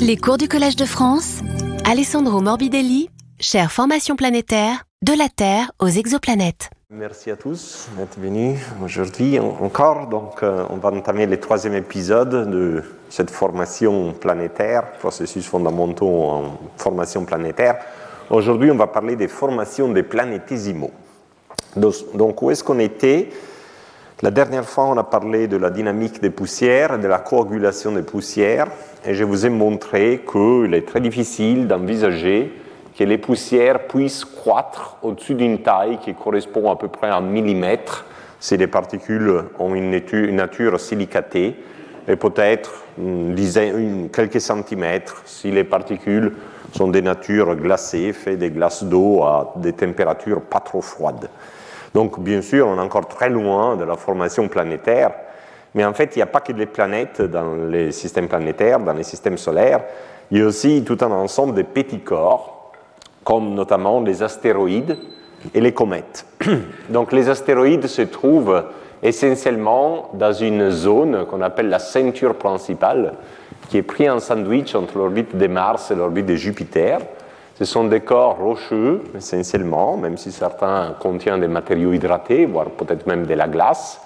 Les cours du Collège de France, Alessandro Morbidelli, chère formation planétaire, de la Terre aux exoplanètes. Merci à tous d'être venus aujourd'hui encore. Donc, euh, on va entamer le troisième épisode de cette formation planétaire, processus fondamentaux en formation planétaire. Aujourd'hui, on va parler des formations des planétésimaux. Donc, donc où est-ce qu'on était La dernière fois, on a parlé de la dynamique des poussières, de la coagulation des poussières, et je vous ai montré qu'il est très difficile d'envisager que les poussières puissent croître au-dessus d'une taille qui correspond à peu près à un millimètre si les particules ont une nature, silicatée, et peut-être quelques centimètres si les particules sont des natures glacées, faites des glaces d'eau à des températures pas trop froides. Donc bien sûr, on est encore très loin de la formation planétaire, mais en fait, il n'y a pas que des planètes dans les systèmes planétaires, dans les systèmes solaires, il y a aussi tout un ensemble de petits corps comme notamment les astéroïdes et les comètes. Donc les astéroïdes se trouvent essentiellement dans une zone qu'on appelle la ceinture principale, qui est prise en sandwich entre l'orbite de Mars et l'orbite de Jupiter. Ce sont des corps rocheux, essentiellement, même si certains contiennent des matériaux hydratés, voire peut-être même de la glace.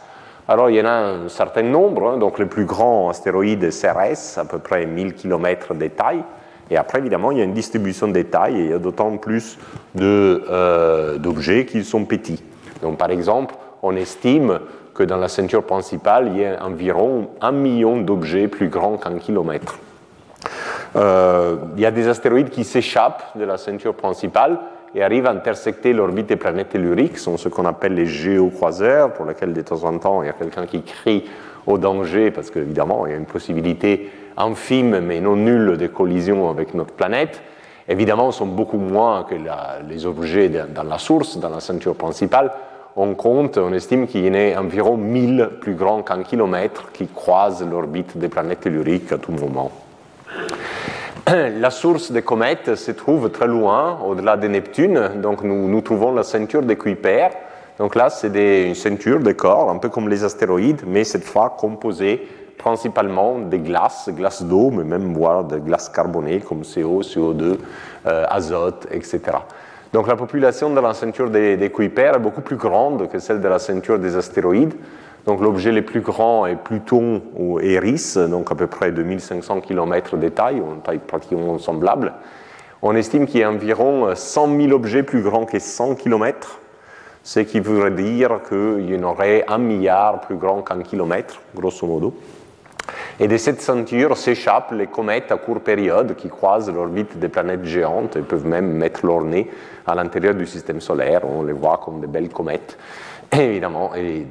Alors, il y en a un certain nombre. Hein. donc, le plus grand astéroïde CRS, à peu près 1000 km de taille, et après, évidemment, il y a une distribution des tailles et il y a d'autant plus euh, d'objets qui sont petits. Donc, par exemple, on estime que dans la ceinture principale, il y a environ un million d'objets plus grands qu'un kilomètre. Euh, il y a des astéroïdes qui s'échappent de la ceinture principale et arrivent à intersecter l'orbite des planètes telluriques, sont ce qu'on appelle les géocroiseurs, pour lesquels de temps en temps il y a quelqu'un qui crie au danger, parce qu'évidemment il y a une possibilité infime mais non nulle de collision avec notre planète, évidemment sont beaucoup moins que les objets dans la source, dans la ceinture principale. On compte, on estime qu'il y en a environ 1000 plus grands qu'un kilomètre qui croisent l'orbite des planètes telluriques à tout moment. La source des comètes se trouve très loin, au-delà de Neptune, donc nous, trouvons la ceinture de Kuiper. Donc là, c'est une ceinture de corps, un peu comme les astéroïdes, mais cette fois composée principalement des glaces, glaces d'eau, mais même voire des glaces carbonées comme CO, CO2, euh, azote, etc. Donc la population de la ceinture des, des Kuiper est beaucoup plus grande que celle de la ceinture des astéroïdes. Donc l'objet le plus grand est Pluton ou Eris, donc à peu près 2500 km de taille, une taille pratiquement semblable. On estime qu'il y a environ 100 000 objets plus grands que 100 km, ce qui voudrait dire qu'il y en aurait un milliard plus grand qu'un kilomètre, grosso modo. Et de cette ceinture s'échappent les comètes à courte période qui croisent l'orbite des planètes géantes et peuvent même mettre leur nez à l'intérieur du système solaire. On les voit comme des belles comètes. Et évidemment, et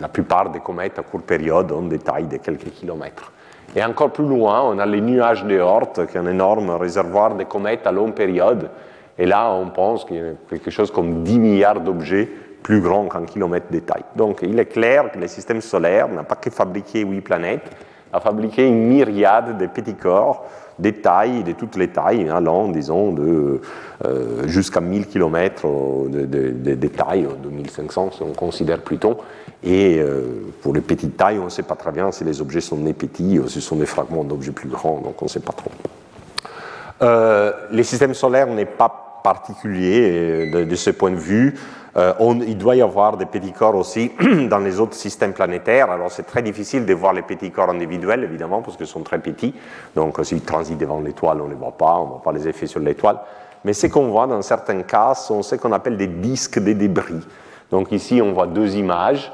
la plupart des comètes à courte période ont des tailles de quelques kilomètres. Et encore plus loin, on a les nuages de Oort, qui est un énorme réservoir de comètes à longue période. Et là, on pense qu'il y a quelque chose comme 10 milliards d'objets plus grands qu'un kilomètre de taille. Donc, il est clair que le système solaire n'a pas que fabriqué huit planètes, a fabriqué une myriade de petits corps, des tailles, de toutes les tailles, allant, disons, de, euh, jusqu'à 1000 km de, de, de, taille, 2500 si on considère Pluton. Et euh, pour les petites tailles, on ne sait pas très bien si les objets sont nés petits ou si ce sont des fragments d'objets plus grands, donc on ne sait pas trop. Euh, les systèmes solaires n'est pas particulier de, ce point de vue. Euh, il doit y avoir des petits corps aussi dans les autres systèmes planétaires. Alors c'est très difficile de voir les petits corps individuels, évidemment, parce qu'ils sont très petits. Donc s'ils transitent devant l'étoile, on ne les voit pas, on ne voit pas les effets sur l'étoile. Mais ce qu'on voit dans certains cas sont ce qu'on appelle des disques de débris. Donc ici, on voit deux images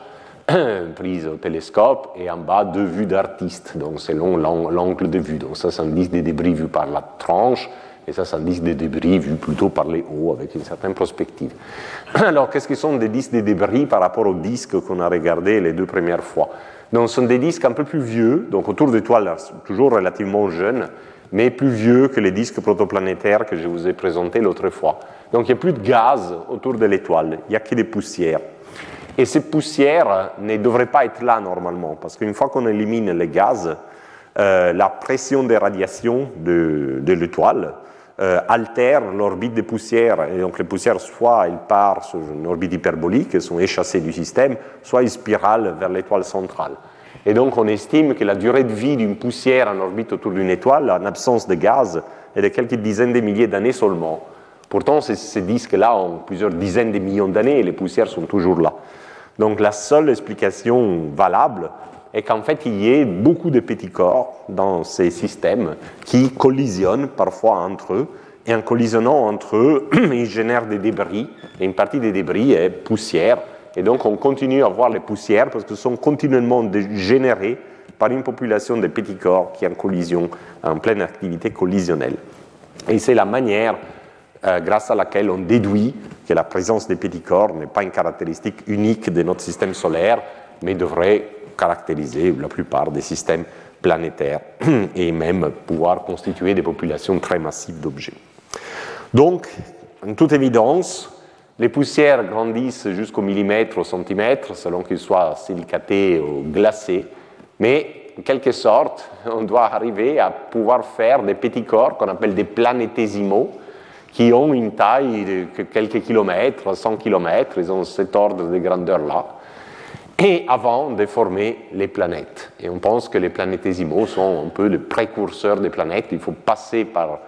prises au télescope et en bas deux vues d'artistes, donc selon l'angle de vue. Donc ça, c'est un disque de débris vu par la tranche et ça, c'est un disque de débris vu plutôt par les hauts, avec une certaine prospective. Alors, qu'est-ce que sont des disques de débris par rapport aux disques qu'on a regardés les deux premières fois? Donc, ce sont des disques un peu plus vieux, donc autour d'étoiles toujours relativement jeunes, mais plus vieux que les disques protoplanétaires que je vous ai présentés l'autre fois. Donc, il n'y a plus de gaz autour de l'étoile, il n'y a que des poussières. Et ces poussières ne devraient pas être là normalement, parce qu'une fois qu'on élimine les gaz, euh, la pression des radiations de l'étoile euh, l'orbite des poussières. Et donc les poussières, soit elles partent sur une orbite hyperbolique, elles sont échassées du système, soit elles spiralent vers l'étoile centrale. Et donc on estime que la durée de vie d'une poussière en orbite autour d'une étoile, en absence de gaz, est de quelques dizaines de milliers d'années seulement. Pourtant, ces, disques-là ont plusieurs dizaines de millions d'années et les poussières sont toujours là. Donc la seule explication valable est qu'en fait, il y ait beaucoup de petits corps dans ces systèmes qui collisionnent parfois entre eux. Et en collisionnant entre eux, ils génèrent des débris. Et une partie des débris est poussière. Et donc, on continue à voir les poussières parce qu'elles sont continuellement générées par une population de petits corps qui est en collision, en pleine activité collisionnelle. Et c'est la manière euh, grâce à laquelle on déduit que la présence des petits corps n'est pas une caractéristique unique de notre système solaire, mais devrait caractériser la plupart des systèmes planétaires et même pouvoir constituer des populations très massives d'objets. Donc, en toute évidence, les poussières grandissent jusqu'au millimètre, au centimètre, selon qu'ils soient silicatés ou glacés, mais en quelque sorte, on doit arriver à pouvoir faire des petits corps qu'on appelle des planétésimaux, qui ont une taille de quelques kilomètres, 100 kilomètres, ils ont cet ordre de grandeur-là, et avant de former les planètes. Et on pense que les planétésimaux sont un peu les précurseurs des planètes, il faut passer par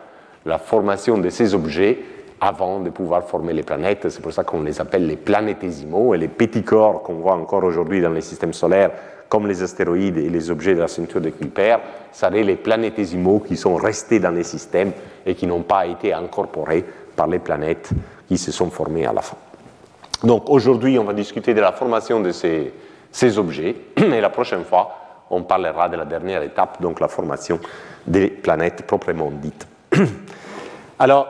la formation de ces objets avant de pouvoir former les planètes. C'est pour ça qu'on les appelle les planétésimaux et les petits corps qu'on voit encore aujourd'hui dans les systèmes solaires, comme les astéroïdes et les objets de la ceinture de Kuiper, seraient les planétésimaux qui sont restés dans les systèmes et qui n'ont pas été incorporés par les planètes qui se sont formées à la fin. Donc aujourd'hui, on va discuter de la formation de ces, objets et la prochaine fois, on parlera de la dernière étape, donc la formation des planètes proprement dites. Alors,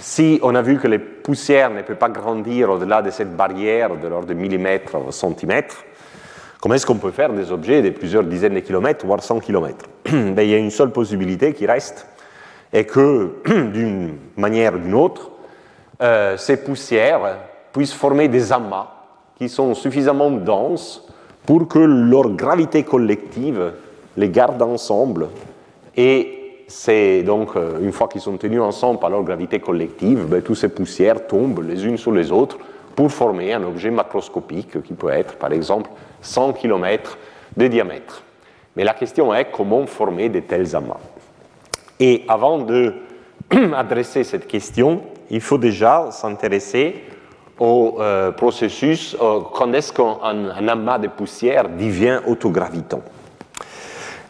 si on a vu que les poussières ne peuvent pas grandir au-delà de cette barrière de l'ordre de millimètres au centimètre, comment est-ce qu'on peut faire des objets de plusieurs dizaines de kilomètres, voire 100 kilomètres? Ben, Il y a une seule possibilité qui reste, et que d'une manière ou d'une autre, euh, ces poussières puissent former des amas qui sont suffisamment denses pour que leur gravité collective les garde ensemble et c'est donc, euh, une fois qu'ils sont tenus ensemble par leur gravité collective, ben, toutes ces poussières tombent les unes sur les autres pour former un objet macroscopique qui peut être, par exemple, 100 km de diamètre. Mais la question est comment former de tels amas. Et avant de adresser cette question, il faut déjà s'intéresser au euh, processus, euh, quand est-ce qu'un amas de poussière devient autogravitant?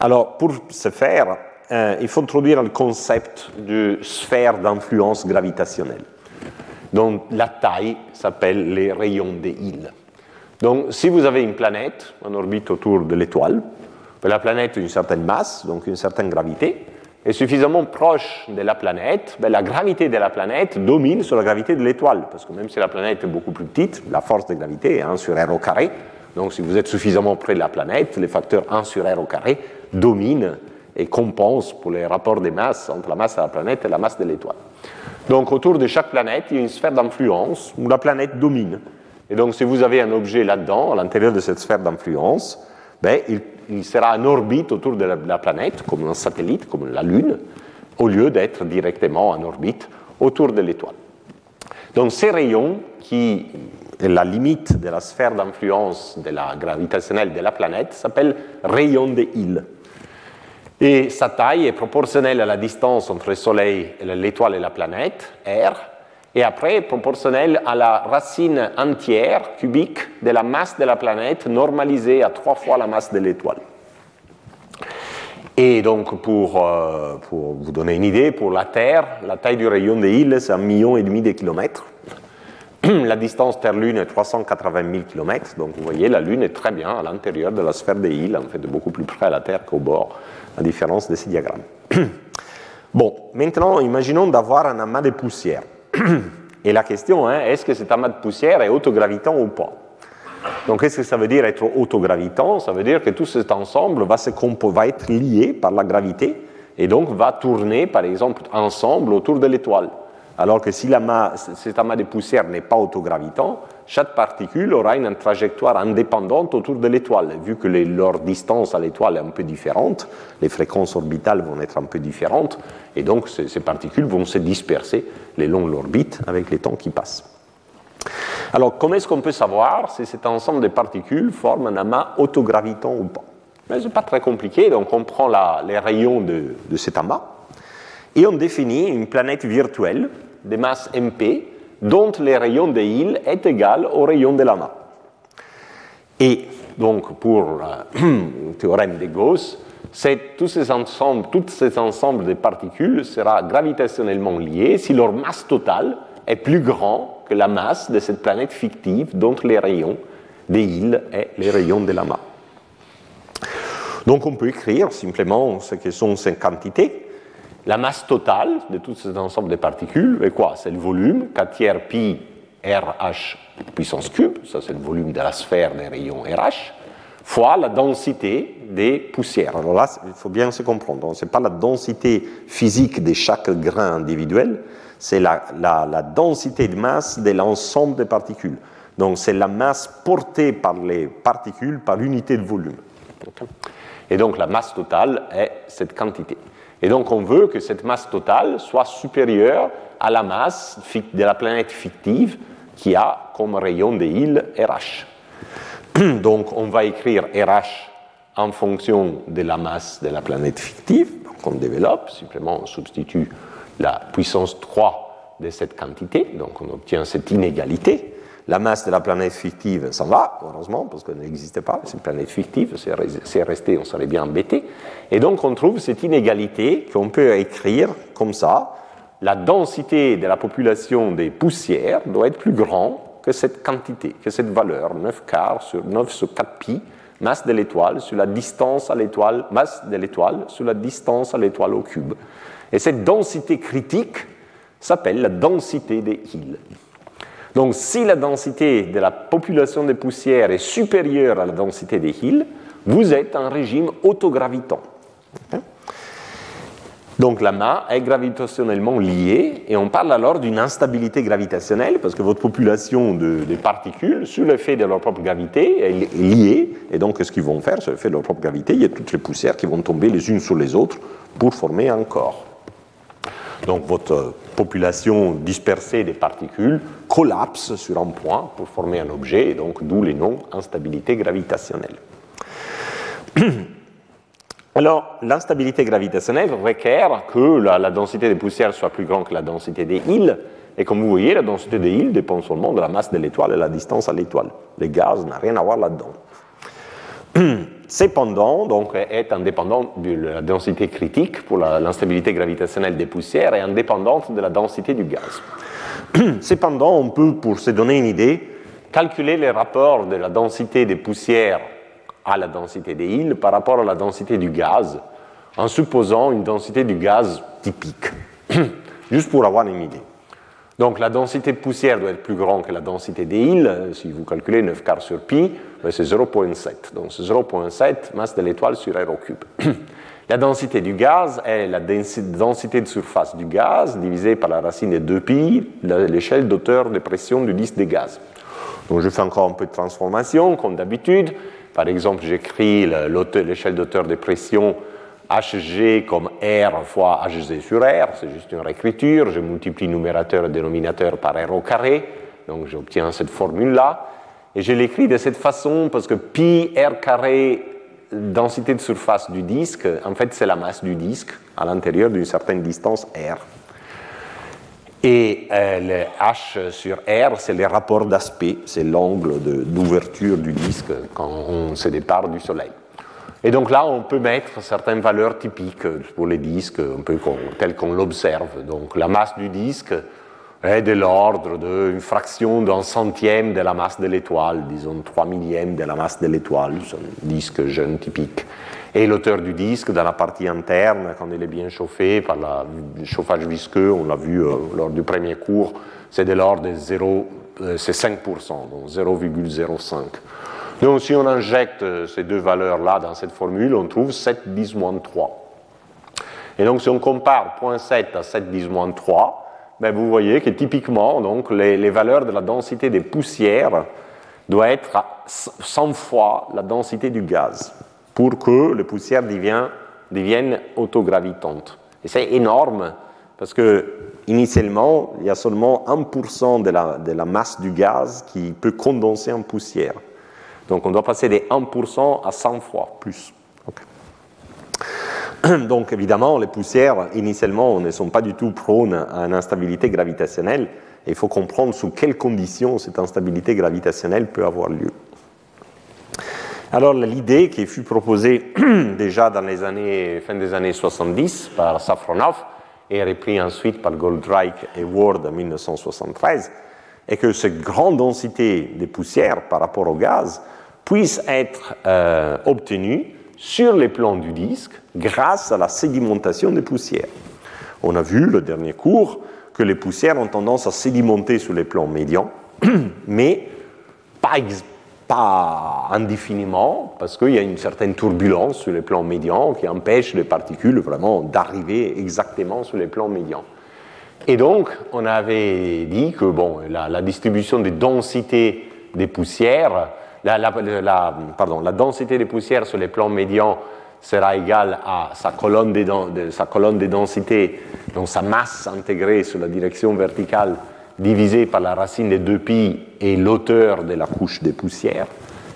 Alors, pour ce faire, euh, il faut introduire le concept de sphère d'influence gravitationnelle, dont la taille s'appelle les rayons des îles. Donc, si vous avez une planète en orbite autour de l'étoile, la planète a une certaine masse, donc une certaine gravité, est suffisamment proche de la planète, ben, la gravité de la planète domine sur la gravité de l'étoile, parce que même si la planète est beaucoup plus petite, la force de gravité est 1 sur r au carré, donc si vous êtes suffisamment près de la planète, les facteurs 1 sur r au carré dominent et compense pour les rapports de masse entre la masse de la planète et la masse de l'étoile. Donc autour de chaque planète, il y a une sphère d'influence où la planète domine. Et donc si vous avez un objet là-dedans, à l'intérieur de cette sphère d'influence, ben, il, sera en orbite autour de la, planète, comme un satellite, comme la Lune, au lieu d'être directement en orbite autour de l'étoile. Donc ces rayons, qui est la limite de la sphère d'influence de la gravitationnelle de la planète, s'appellent rayons de Hill et sa taille est proportionnelle à la distance entre le Soleil, l'étoile et la planète, R, et après proportionnelle à la racine entière cubique de la masse de la planète normalisée à trois fois la masse de l'étoile. Et donc, pour, euh, vous donner une idée, pour la Terre, la taille du rayon de Hill, c'est un million et demi de kilomètres. la distance Terre-Lune est 380 000 km, donc vous voyez, la Lune est très bien à l'intérieur de la sphère de Hill, en fait, beaucoup plus près à la Terre qu'au bord à différence de ces diagrammes. bon, maintenant, imaginons d'avoir un amas de poussière. Et la question est, est-ce que cet amas de poussière est autogravitant ou pas? Donc, qu'est-ce que ça veut dire être autogravitant? Ça veut dire que tout cet ensemble va, se va être lié par la gravité et donc va tourner, par exemple, ensemble autour de l'étoile. Alors que si cet amas de poussière n'est pas autogravitant, chaque particule aura une trajectoire indépendante autour de l'étoile. Vu que leur distance à l'étoile est un peu différente, les fréquences orbitales vont être un peu différentes, et donc ces, particules vont se disperser le long de l'orbite avec les temps qui passent. Alors, comment est-ce qu'on peut savoir si cet ensemble de particules forme un amas autogravitant ou pas? Ce n'est pas très compliqué, donc on prend les rayons de cet amas et on définit une planète virtuelle de masse MP dont les rayons de île est égal au rayon de l'amas. Et donc, pour le théorème de Gauss, tous ces ensembles, de particules sera gravitationnellement liés si leur masse totale est plus grande que la masse de cette planète fictive dont les rayons des îles et les rayons de l'amas. Donc on peut écrire simplement ce que sont ces quantités. La masse totale de tous ces ensembles de particules est quoi? C'est le volume, 4 tiers pi RH puissance cube, ça c'est le volume de la sphère des rayons RH, fois la densité des poussières. Alors là, il faut bien se comprendre. Ce n'est pas la densité physique de chaque grain individuel, c'est la, densité de masse de l'ensemble des particules. Donc c'est la masse portée par les particules par unité de volume. Et donc la masse totale est cette quantité. Et donc on veut que cette masse totale soit supérieure à la masse de la planète fictive qui a comme rayon de île RH. Donc on va écrire RH en fonction de la masse de la planète fictive. qu'on on développe, simplement on substitue la puissance 3 de cette quantité, donc on obtient cette inégalité. La masse de la planète fictive s'en va, heureusement, parce qu'elle n'existait pas, c'est une planète fictive, c'est resté, on serait bien embêté. Et donc on trouve cette inégalité qu'on peut écrire comme ça. La densité de la population des poussières doit être plus grande que cette quantité, que cette valeur, 9 quarts sur 9 sur 4 pi, masse de l'étoile sur la distance à l'étoile, masse de l'étoile sur la distance à l'étoile au cube. Et cette densité critique s'appelle la densité des îles. Donc si la densité de la population des poussières est supérieure à la densité des îles, vous êtes en régime autogravitant. Donc la main est gravitationnellement liée et on parle alors d'une instabilité gravitationnelle parce que votre population de, particules, sous l'effet de leur propre gravité, est liée et donc ce qu'ils vont faire, sous l'effet de leur propre gravité, il y a toutes les poussières qui vont tomber les unes sur les autres pour former un corps. Donc votre population dispersée des particules collapse sur un point pour former un objet et donc d'où les noms instabilité gravitationnelle. Alors, l'instabilité gravitationnelle requiert que la, densité des poussières soit plus grande que la densité des îles. Et comme vous voyez, la densité des îles dépend seulement de la masse de l'étoile et la distance à l'étoile. Les gaz n'ont rien à voir là-dedans. Cependant, donc, est indépendante de la densité critique pour l'instabilité gravitationnelle des poussières et indépendante de la densité du gaz. Cependant, on peut, pour se donner une idée, calculer les rapports de la densité des poussières à la densité des îles par rapport à la densité du gaz, en supposant une densité du gaz typique, juste pour avoir une idée. Donc la densité de poussière doit être plus grande que la densité des îles. Si vous calculez 9 quarts sur pi, ben, c'est 0,7. Donc c'est 0,7 masse de l'étoile sur r au cube. La densité du gaz est la densité de surface du gaz divisée par la racine de 2 pi, l'échelle d'auteur de pression du disque de gaz. Donc je fais encore un peu de transformation, comme d'habitude. Par exemple, j'écris l'échelle d'auteur de pression Hg comme R fois Hz sur R, c'est juste une réécriture. Je multiplie numérateur et dénominateur par R au carré, donc j'obtiens cette formule-là. Et je l'écris de cette façon parce que pi R carré, densité de surface du disque, en fait c'est la masse du disque à l'intérieur d'une certaine distance R. Et euh, H sur R, c'est le rapport d'aspect, c'est l'angle d'ouverture du disque quand on se départ du Soleil. Et donc là, on peut mettre certaines valeurs typiques pour les disques, telles qu'on l'observe. Donc la masse du disque est de l'ordre d'une fraction d'un centième de la masse de l'étoile, disons 3 millièmes de la masse de l'étoile, c'est un disque jeune typique. Et l'auteur du disque, dans la partie interne, quand il est bien chauffé par le chauffage visqueux, on l'a vu euh, lors du premier cours, c'est de l'ordre de 0, euh, c'est 5%, donc 0,05. Donc si on injecte euh, ces deux valeurs-là dans cette formule, on trouve 7 10 3. Et donc si on compare 0.7 à 7 10 3, ben vous voyez que typiquement, donc, les, valeurs de la densité des poussières doivent être 100 fois la densité du gaz pour que les poussières deviennent, autogravitantes. Et c'est énorme parce que initialement, il y a seulement 1% de la, de la masse du gaz qui peut condenser en poussière. Donc on doit passer de 1% à 100 fois plus. Donc évidemment, les poussières, initialement, ne sont pas du tout prônes à une instabilité gravitationnelle. il faut comprendre sous quelles conditions cette instabilité gravitationnelle peut avoir lieu. Alors l'idée qui fut proposée déjà dans les années, fin des années 70 par Safronov et reprise ensuite par Goldreich et Ward en 1973, est que cette grande densité de poussière par rapport au gaz puisse être euh, obtenue sur les plans du disque grâce à la sédimentation des poussières. On a vu le dernier cours que les poussières ont tendance à sédimenter sur les plans médians, mais pas, indéfiniment, parce qu'il y a une certaine turbulence sur les plans médians qui empêche les particules vraiment d'arriver exactement sur les plans médians. Et donc, on avait dit que bon, la, distribution des densités des poussières, la, densité des poussières sur les plans médians sera égale à sa colonne des, de, sa colonne des densités, donc sa masse intégrée sur la direction verticale divisée par la racine des 2pi et l'auteur de la couche des poussières,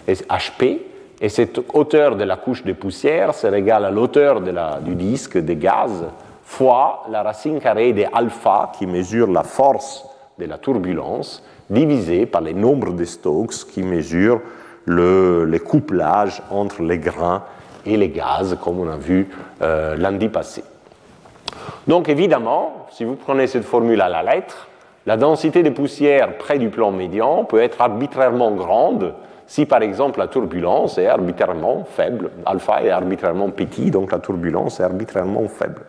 HP, et cette hauteur de la couche des poussières sera égale à l'auteur du disque des gaz fois la racine carrée de alpha qui mesure la force de la turbulence divisée par le nombre de Stokes qui mesure le, le couplage entre les grains et les gaz, comme on a vu euh, lundi passé. Donc évidemment, si vous prenez cette formule à la lettre, la densité des poussières près du plan médian peut être arbitrairement grande si par exemple la turbulence est arbitrairement faible. Alpha est arbitrairement petit, donc la turbulence est arbitrairement faible.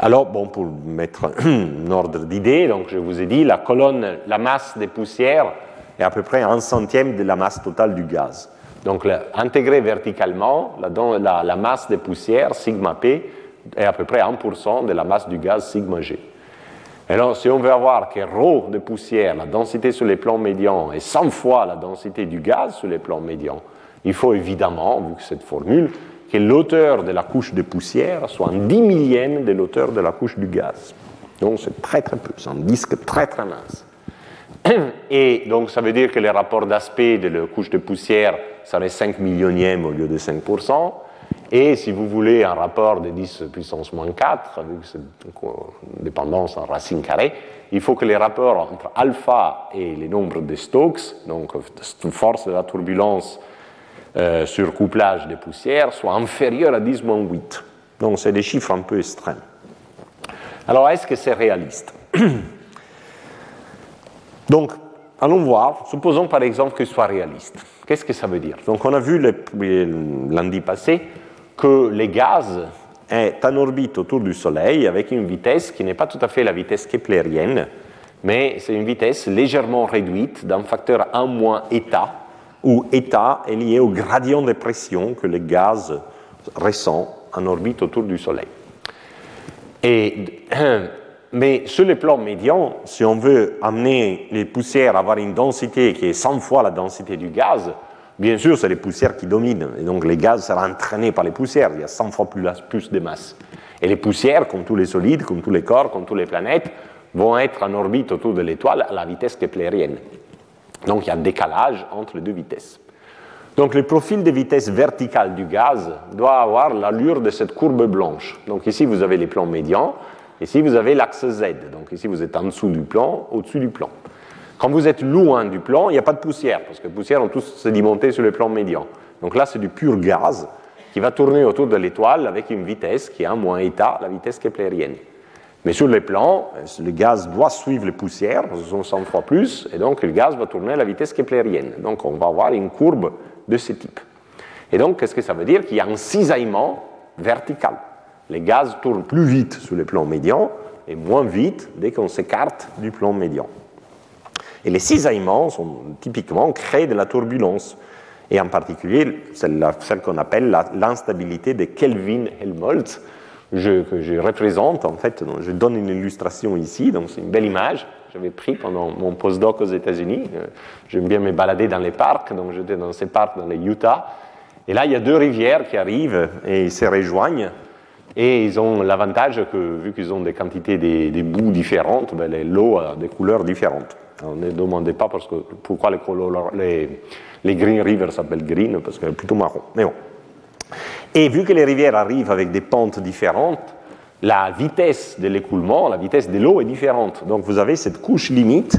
Alors, bon, pour mettre un ordre d'idée, donc je vous ai dit, la colonne, la masse des poussières est à peu près un centième de la masse totale du gaz. Donc, intégré verticalement, la, la, masse des poussières, sigma P, est à peu près 1% de la masse du gaz, sigma G. Alors, si on veut avoir que ρ de poussière, la densité sur les plans médians, est 100 fois la densité du gaz sur les plans médians, il faut évidemment, vu que cette formule, que l'auteur de la couche de poussière soit un dix millième de l'auteur de la couche du gaz. Donc c'est très très peu, c'est un disque très très mince. Et donc ça veut dire que les rapports d'aspect de la couche de poussière serait 5 millionièmes au lieu de 5%. Et si vous voulez un rapport de 10 puissance moins 4, avec cette dépendance en racine carrée, il faut que les rapports entre alpha et les nombres de Stokes, donc force de la turbulence euh, sur couplage de poussière, soient inférieurs à 10-8. Donc c'est des chiffres un peu extrêmes. Alors est-ce que c'est réaliste? Donc, allons voir. Supposons par exemple que ce soit réaliste. Qu'est-ce que ça veut dire? Donc, on a vu lundi passé que les gaz est en orbite autour du Soleil avec une vitesse qui n'est pas tout à fait la vitesse keplérienne, mais c'est une vitesse légèrement réduite d'un facteur 1 moins état, où état est lié au gradient de pression que les gaz ressent en orbite autour du Soleil. Et Mais sur le plan médian, si on veut amener les poussières à avoir une densité qui est 100 fois la densité du gaz, bien sûr, c'est les poussières qui dominent. Et donc les gaz seront entraînés par les poussières. Il y a 100 fois plus, plus de masse. Et les poussières, comme tous les solides, comme tous les corps, comme toutes les planètes, vont être en orbite autour de l'étoile à la vitesse keplérienne. Donc il y a un décalage entre les deux vitesses. Donc le profil de vitesse verticale du gaz doit avoir l'allure de cette courbe blanche. Donc ici, vous avez les plans médians. Ici, vous avez l'axe Z. Donc ici, vous êtes en dessous du plan, au-dessus du plan. Quand vous êtes loin du plan, il n'y a pas de poussière, parce que les poussières ont tous sédimenté sur le plan médian. Donc là, c'est du pur gaz qui va tourner autour de l'étoile avec une vitesse qui est un moins état, la vitesse keplérienne. Mais sur les plans, le gaz doit suivre les poussières, ce sont 100 fois plus, et donc le gaz va tourner à la vitesse keplérienne. Donc on va avoir une courbe de ce type. Et donc, qu'est-ce que ça veut dire? Qu'il y a un cisaillement vertical les gaz tournent plus vite sur le plan médian et moins vite dès qu'on s'écarte du plan médian. Et les cisaillements sont typiquement créent de la turbulence, et en particulier celle, qu'on appelle l'instabilité de Kelvin-Helmholtz, que je représente en fait, je donne une illustration ici, donc c'est une belle image que j'avais pris pendant mon postdoc aux États-Unis. Euh, j'aime bien me balader dans les parcs, donc j'étais dans ces parcs dans les Utah. Et là, il y a deux rivières qui arrivent et se rejoignent. Et ils ont l'avantage que, vu qu'ils ont des quantités de, de boue différentes, ben, l'eau a des couleurs différentes. On ne demandait pas pourquoi les, les, Green Rivers s'appellent green, parce qu'elles sont plutôt marron. Mais bon. Et vu que les rivières arrivent avec des pentes différentes, la vitesse de l'écoulement, la vitesse de l'eau est différente. Donc vous avez cette couche limite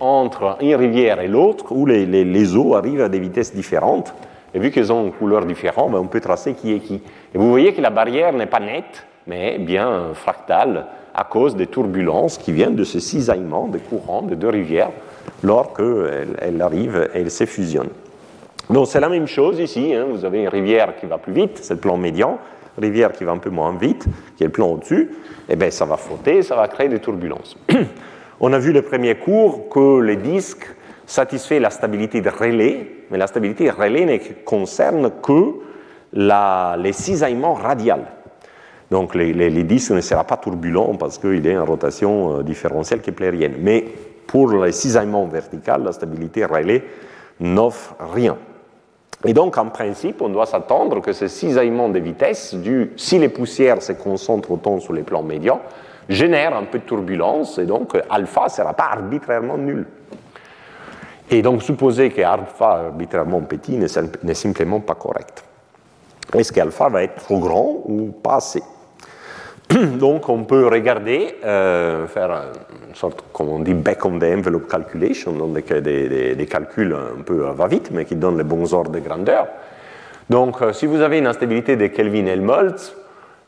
entre une rivière et l'autre où les, les, eaux arrivent à des vitesses différentes. Et vu qu'elles ont une couleur différente, ben, on peut tracer qui est qui. Et vous voyez que la barrière n'est pas nette, mais bien fractale à cause des turbulences qui viennent de ce cisaillement des courants de deux rivières lorsqu'elles elles arrivent et elles se fusionnent. Donc c'est la même chose ici. Hein. Vous avez une rivière qui va plus vite, c'est le plan médian. Rivière qui va un peu moins vite, qui est le plan au-dessus. Et eh bien ça va frotter, ça va créer des turbulences. On a vu le premier cours que les disques satisfait la stabilité de relais, mais la stabilité de relais ne concerne que les cisaillements radiales. Donc les, disques ne seront pas turbulents parce qu'il y a une rotation euh, différentielle keplérienne. Mais pour les cisaillements verticaux, la stabilité relais n'offre rien. Et donc, en principe, on doit s'attendre que ce cisaillement de vitesse, si les poussières se concentrent autant sur les plans médians, génère un peu de turbulence, et donc alpha ne sera pas arbitrairement nul. Et donc supposer que alpha arbitrairement petit n'est simplement pas correct. Est-ce qu'alpha va être trop grand ou pas assez? Donc on peut regarder, euh, faire une sorte, comme on dit, back on the envelope calculation, donc des, des, calculs un peu à va-vite, mais qui donnent les bons ordres de grandeur. Donc euh, si vous avez une instabilité de Kelvin-Helmholtz,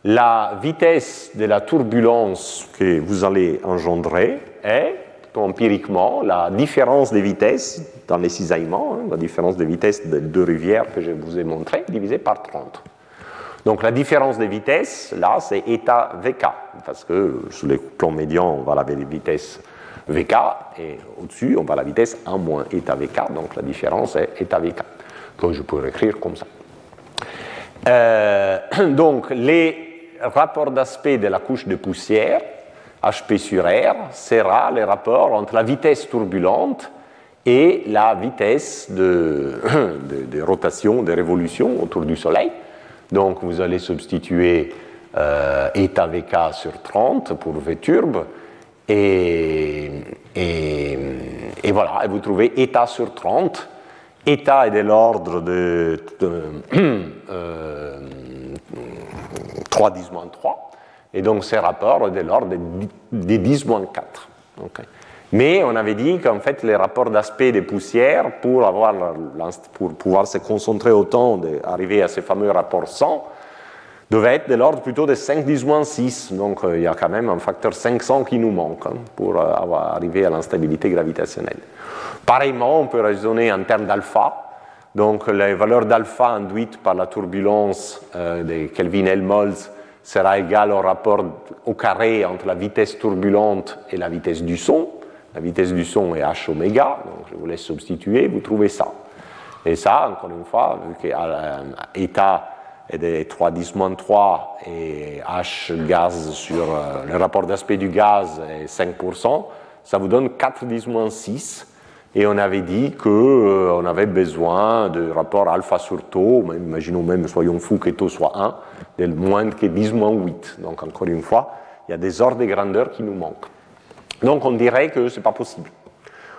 la vitesse de la turbulence que vous allez engendrer est, empiriquement, la différence des vitesses dans les cisaillements, hein, la différence de vitesse de deux rivières que je vous ai montré, divisée par 30. Donc la différence de vitesse, là, c'est état VK, parce que sur les plans médians, on va la vitesse VK, et au-dessus, on va la vitesse 1 moins état VK, donc la différence est état VK, que je pourrais écrire comme ça. Euh, donc les rapport d'aspect de la couche de poussière, HP sur R, sera le rapport entre la vitesse turbulente et la vitesse de, rotation, de révolution autour du Soleil. Donc vous allez substituer euh, état VK sur 30 pour V turbe, et, et, voilà, et vous trouvez état sur 30. État est de l'ordre de, euh, 3 10 moins 3. Et donc ces rapports de l'ordre des 10 moins 4. Mais on avait dit qu'en fait les rapports d'aspect des poussières, pour, avoir, pour pouvoir se concentrer autant, d'arriver à ces fameux rapports 100, devaient être de l'ordre plutôt de 5 10 moins 6. Donc euh, il y a quand même un facteur 500 qui nous manque hein, pour euh, arriver à l'instabilité gravitationnelle. Pareillement, on peut raisonner en termes d'alpha. Donc les valeurs d'alpha induites par la turbulence euh, de Kelvin-Helmholtz sera égale au rapport au carré entre la vitesse turbulente et la vitesse du son. La vitesse du son est h oméga, donc je vous laisse substituer, vous trouvez ça. Et ça, encore une fois, vu que état est de 3 10 moins 3 et h gaz sur euh, le rapport d'aspect du gaz est 5%, ça vous donne 4 10 moins 6 et on avait dit qu'on euh, avait besoin de rapport alpha sur taux, imaginons même, soyons fous que taux soit 1, de moins que 10 moins 8. Donc encore une fois, il y a des ordres de grandeur qui nous manquent. Donc on dirait que ce n'est pas possible.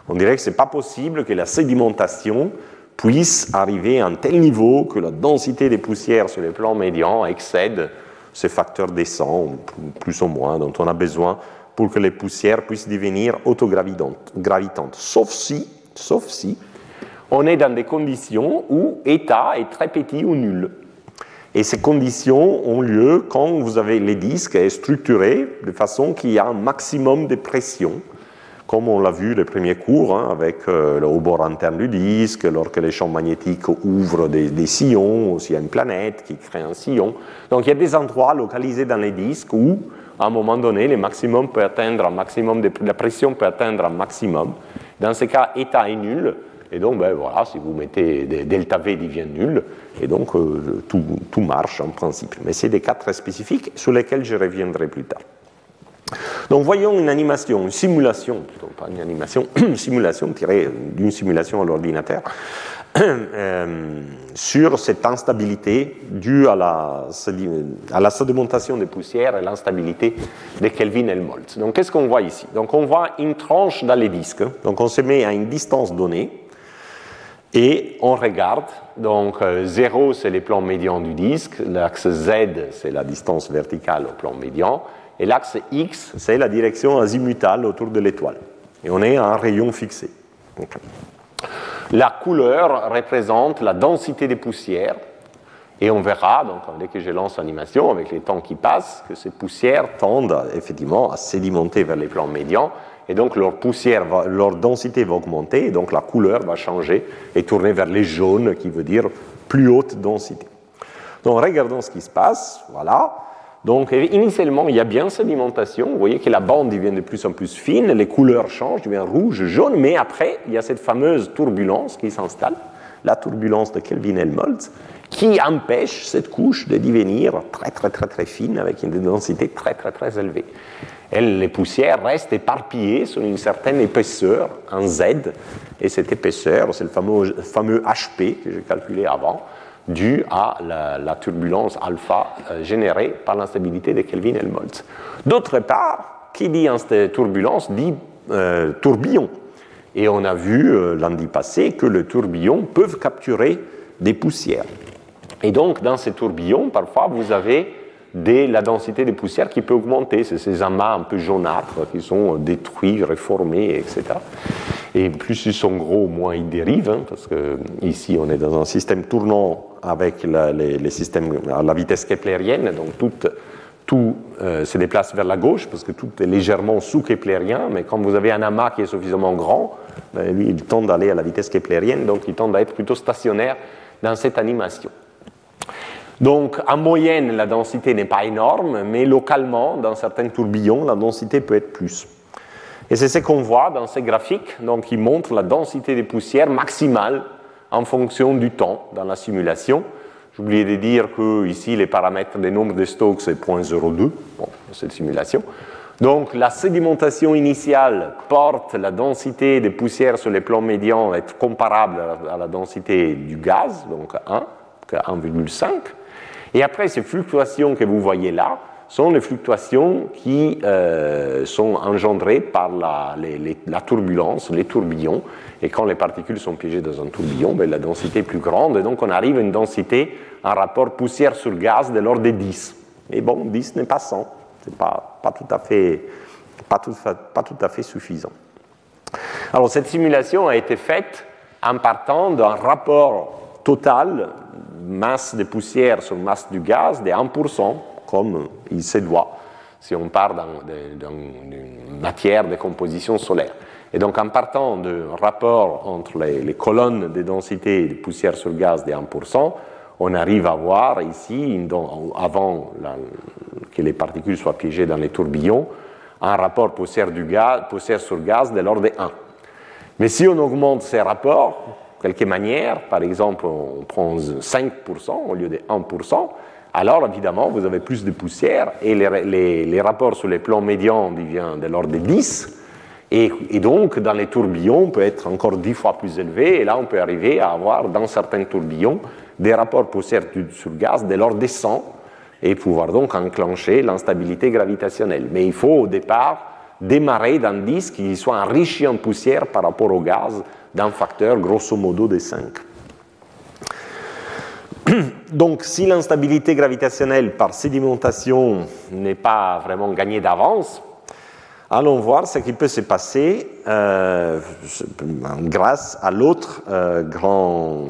On dirait que ce n'est pas possible que la sédimentation puisse arriver à un tel niveau que la densité des poussières sur les plans médians excède ce facteur descend, plus ou moins, dont on a besoin pour que les poussières puissent devenir autogravitantes. Sauf si, sauf si, on est dans des conditions où état est très petit ou nul. Et ces conditions ont lieu quand vous avez les disques structurés de façon qu'il y a un maximum de pression, comme on l'a vu les premiers cours, hein, avec euh, le haut bord interne du disque, lorsque les champs magnétiques ouvrent des, des sillons, s'il y a une planète qui crée un sillon. Donc il y a des endroits localisés dans les disques où à un moment donné, le maximum peut atteindre maximum, de, la pression peut atteindre un maximum. Dans ce cas, état est nul, et donc ben, voilà, si vous mettez delta V devient nul, et donc euh, tout, tout, marche en principe. Mais c'est des cas très spécifiques sur lesquels je reviendrai plus tard. Donc voyons une animation, une simulation, plutôt pas une animation, une simulation tirée d'une simulation à l'ordinateur Euh, sur cette instabilité due à la, à la sédimentation des poussières et l'instabilité de Kelvin-Helmholtz. Donc qu'est-ce qu'on voit ici? Donc on voit une tranche dans les disques. Donc on se met à une distance donnée Et on regarde, donc 0 c'est les plans médians du disque, l'axe Z c'est la distance verticale au plan médian, et l'axe X c'est la direction azimutale autour de l'étoile. Et on est à un rayon fixé. La couleur représente la densité des poussières, et on verra, donc, dès que je lance l'animation, avec les temps qui passent, que ces poussières tendent effectivement à sédimenter vers les plans médians, et donc leur poussière, leur densité va augmenter, et donc la couleur va changer et tourner vers les jaunes, qui veut dire plus haute densité. Donc regardons ce qui se passe, voilà. Donc initialement, il y a bien sédimentation, vous voyez que la bande devient de plus en plus fine, les couleurs changent, deviennent rouge, jaune, mais après, il y a cette fameuse turbulence qui s'installe, la turbulence de Kelvin-Helmholtz, qui empêche cette couche de devenir très très très très fine avec une densité très très très élevée les poussières restent éparpillées sur une certaine épaisseur, un Z, et cette épaisseur, c'est le fameux, fameux HP que j'ai calculé avant, dû à la, turbulence alpha euh, générée par l'instabilité de Kelvin-Helmholtz. D'autre part, qui dit turbulence dit euh, tourbillon. Et on a vu euh, lundi passé que les tourbillons peuvent capturer des poussières. Et donc, dans ces tourbillons, parfois, vous avez la densité des poussières qui peut augmenter. C'est ces amas un peu jaunâtres qui sont détruits, réformés, etc. Et plus ils sont gros, moins ils dérivent, hein, parce que ici on est dans un système tournant avec les, systèmes à la vitesse keplérienne, donc tout, euh, se déplace vers la gauche, parce que tout est légèrement sous-keplérien, mais quand vous avez un amas qui est suffisamment grand, ben, lui, il tend d'aller à la vitesse keplérienne, donc il tend à être plutôt stationnaire dans cette animation. Donc, en moyenne, la densité n'est pas énorme, mais localement, dans certains tourbillons, la densité peut être plus. Et c'est ce qu'on voit dans ces graphiques, donc qui montrent la densité des poussières maximale en fonction du temps dans la simulation. J'oubliais de dire que ici, les paramètres des nombres de Stokes, c'est 0.02 dans cette simulation. Donc, la sédimentation initiale porte la densité des poussières sur les plans médians à être comparable à la densité du gaz, donc 1, 1,5. Et après, ces fluctuations que vous voyez là sont les fluctuations qui euh, sont engendrées par la, turbulence, les tourbillons. Et quand les particules sont piégées dans un tourbillon, ben, la densité est plus grande. Et donc, on arrive à une densité, un rapport poussière sur gaz de l'ordre de 10. Et bon, 10 n'est pas 100. Ce n'est pas, pas tout à fait suffisant. Alors, cette simulation a été faite en partant d'un rapport total masse de poussière sur masse du gaz de 1%, comme il se doit si on part d'une matière de composition solaire. Et donc en partant du rapport entre les, colonnes de densité de poussière sur gaz de 1%, on arrive à voir ici, avant que les particules soient piégées dans les tourbillons, un rapport poussière, du gaz, poussière sur gaz de l'ordre de 1. Mais si on augmente ces rapports, quelque manière, par exemple, on prend 5% au lieu de 1%, alors évidemment, vous avez plus de poussière et les, rapports sur les plans médians deviennent de l'ordre de 10. Et, donc, dans les tourbillons, on peut être encore 10 fois plus élevé. Et là, on peut arriver à avoir, dans certains tourbillons, des rapports poussière sur gaz de l'ordre de 100 et pouvoir donc enclencher l'instabilité gravitationnelle. Mais il faut au départ démarrer d'un disque qui soit enrichi en poussière par rapport au gaz d'un facteur grosso modo de 5. Donc si l'instabilité gravitationnelle par sédimentation n'est pas vraiment gagnée d'avance, allons voir ce qui peut se passer euh, grâce à l'autre euh, grand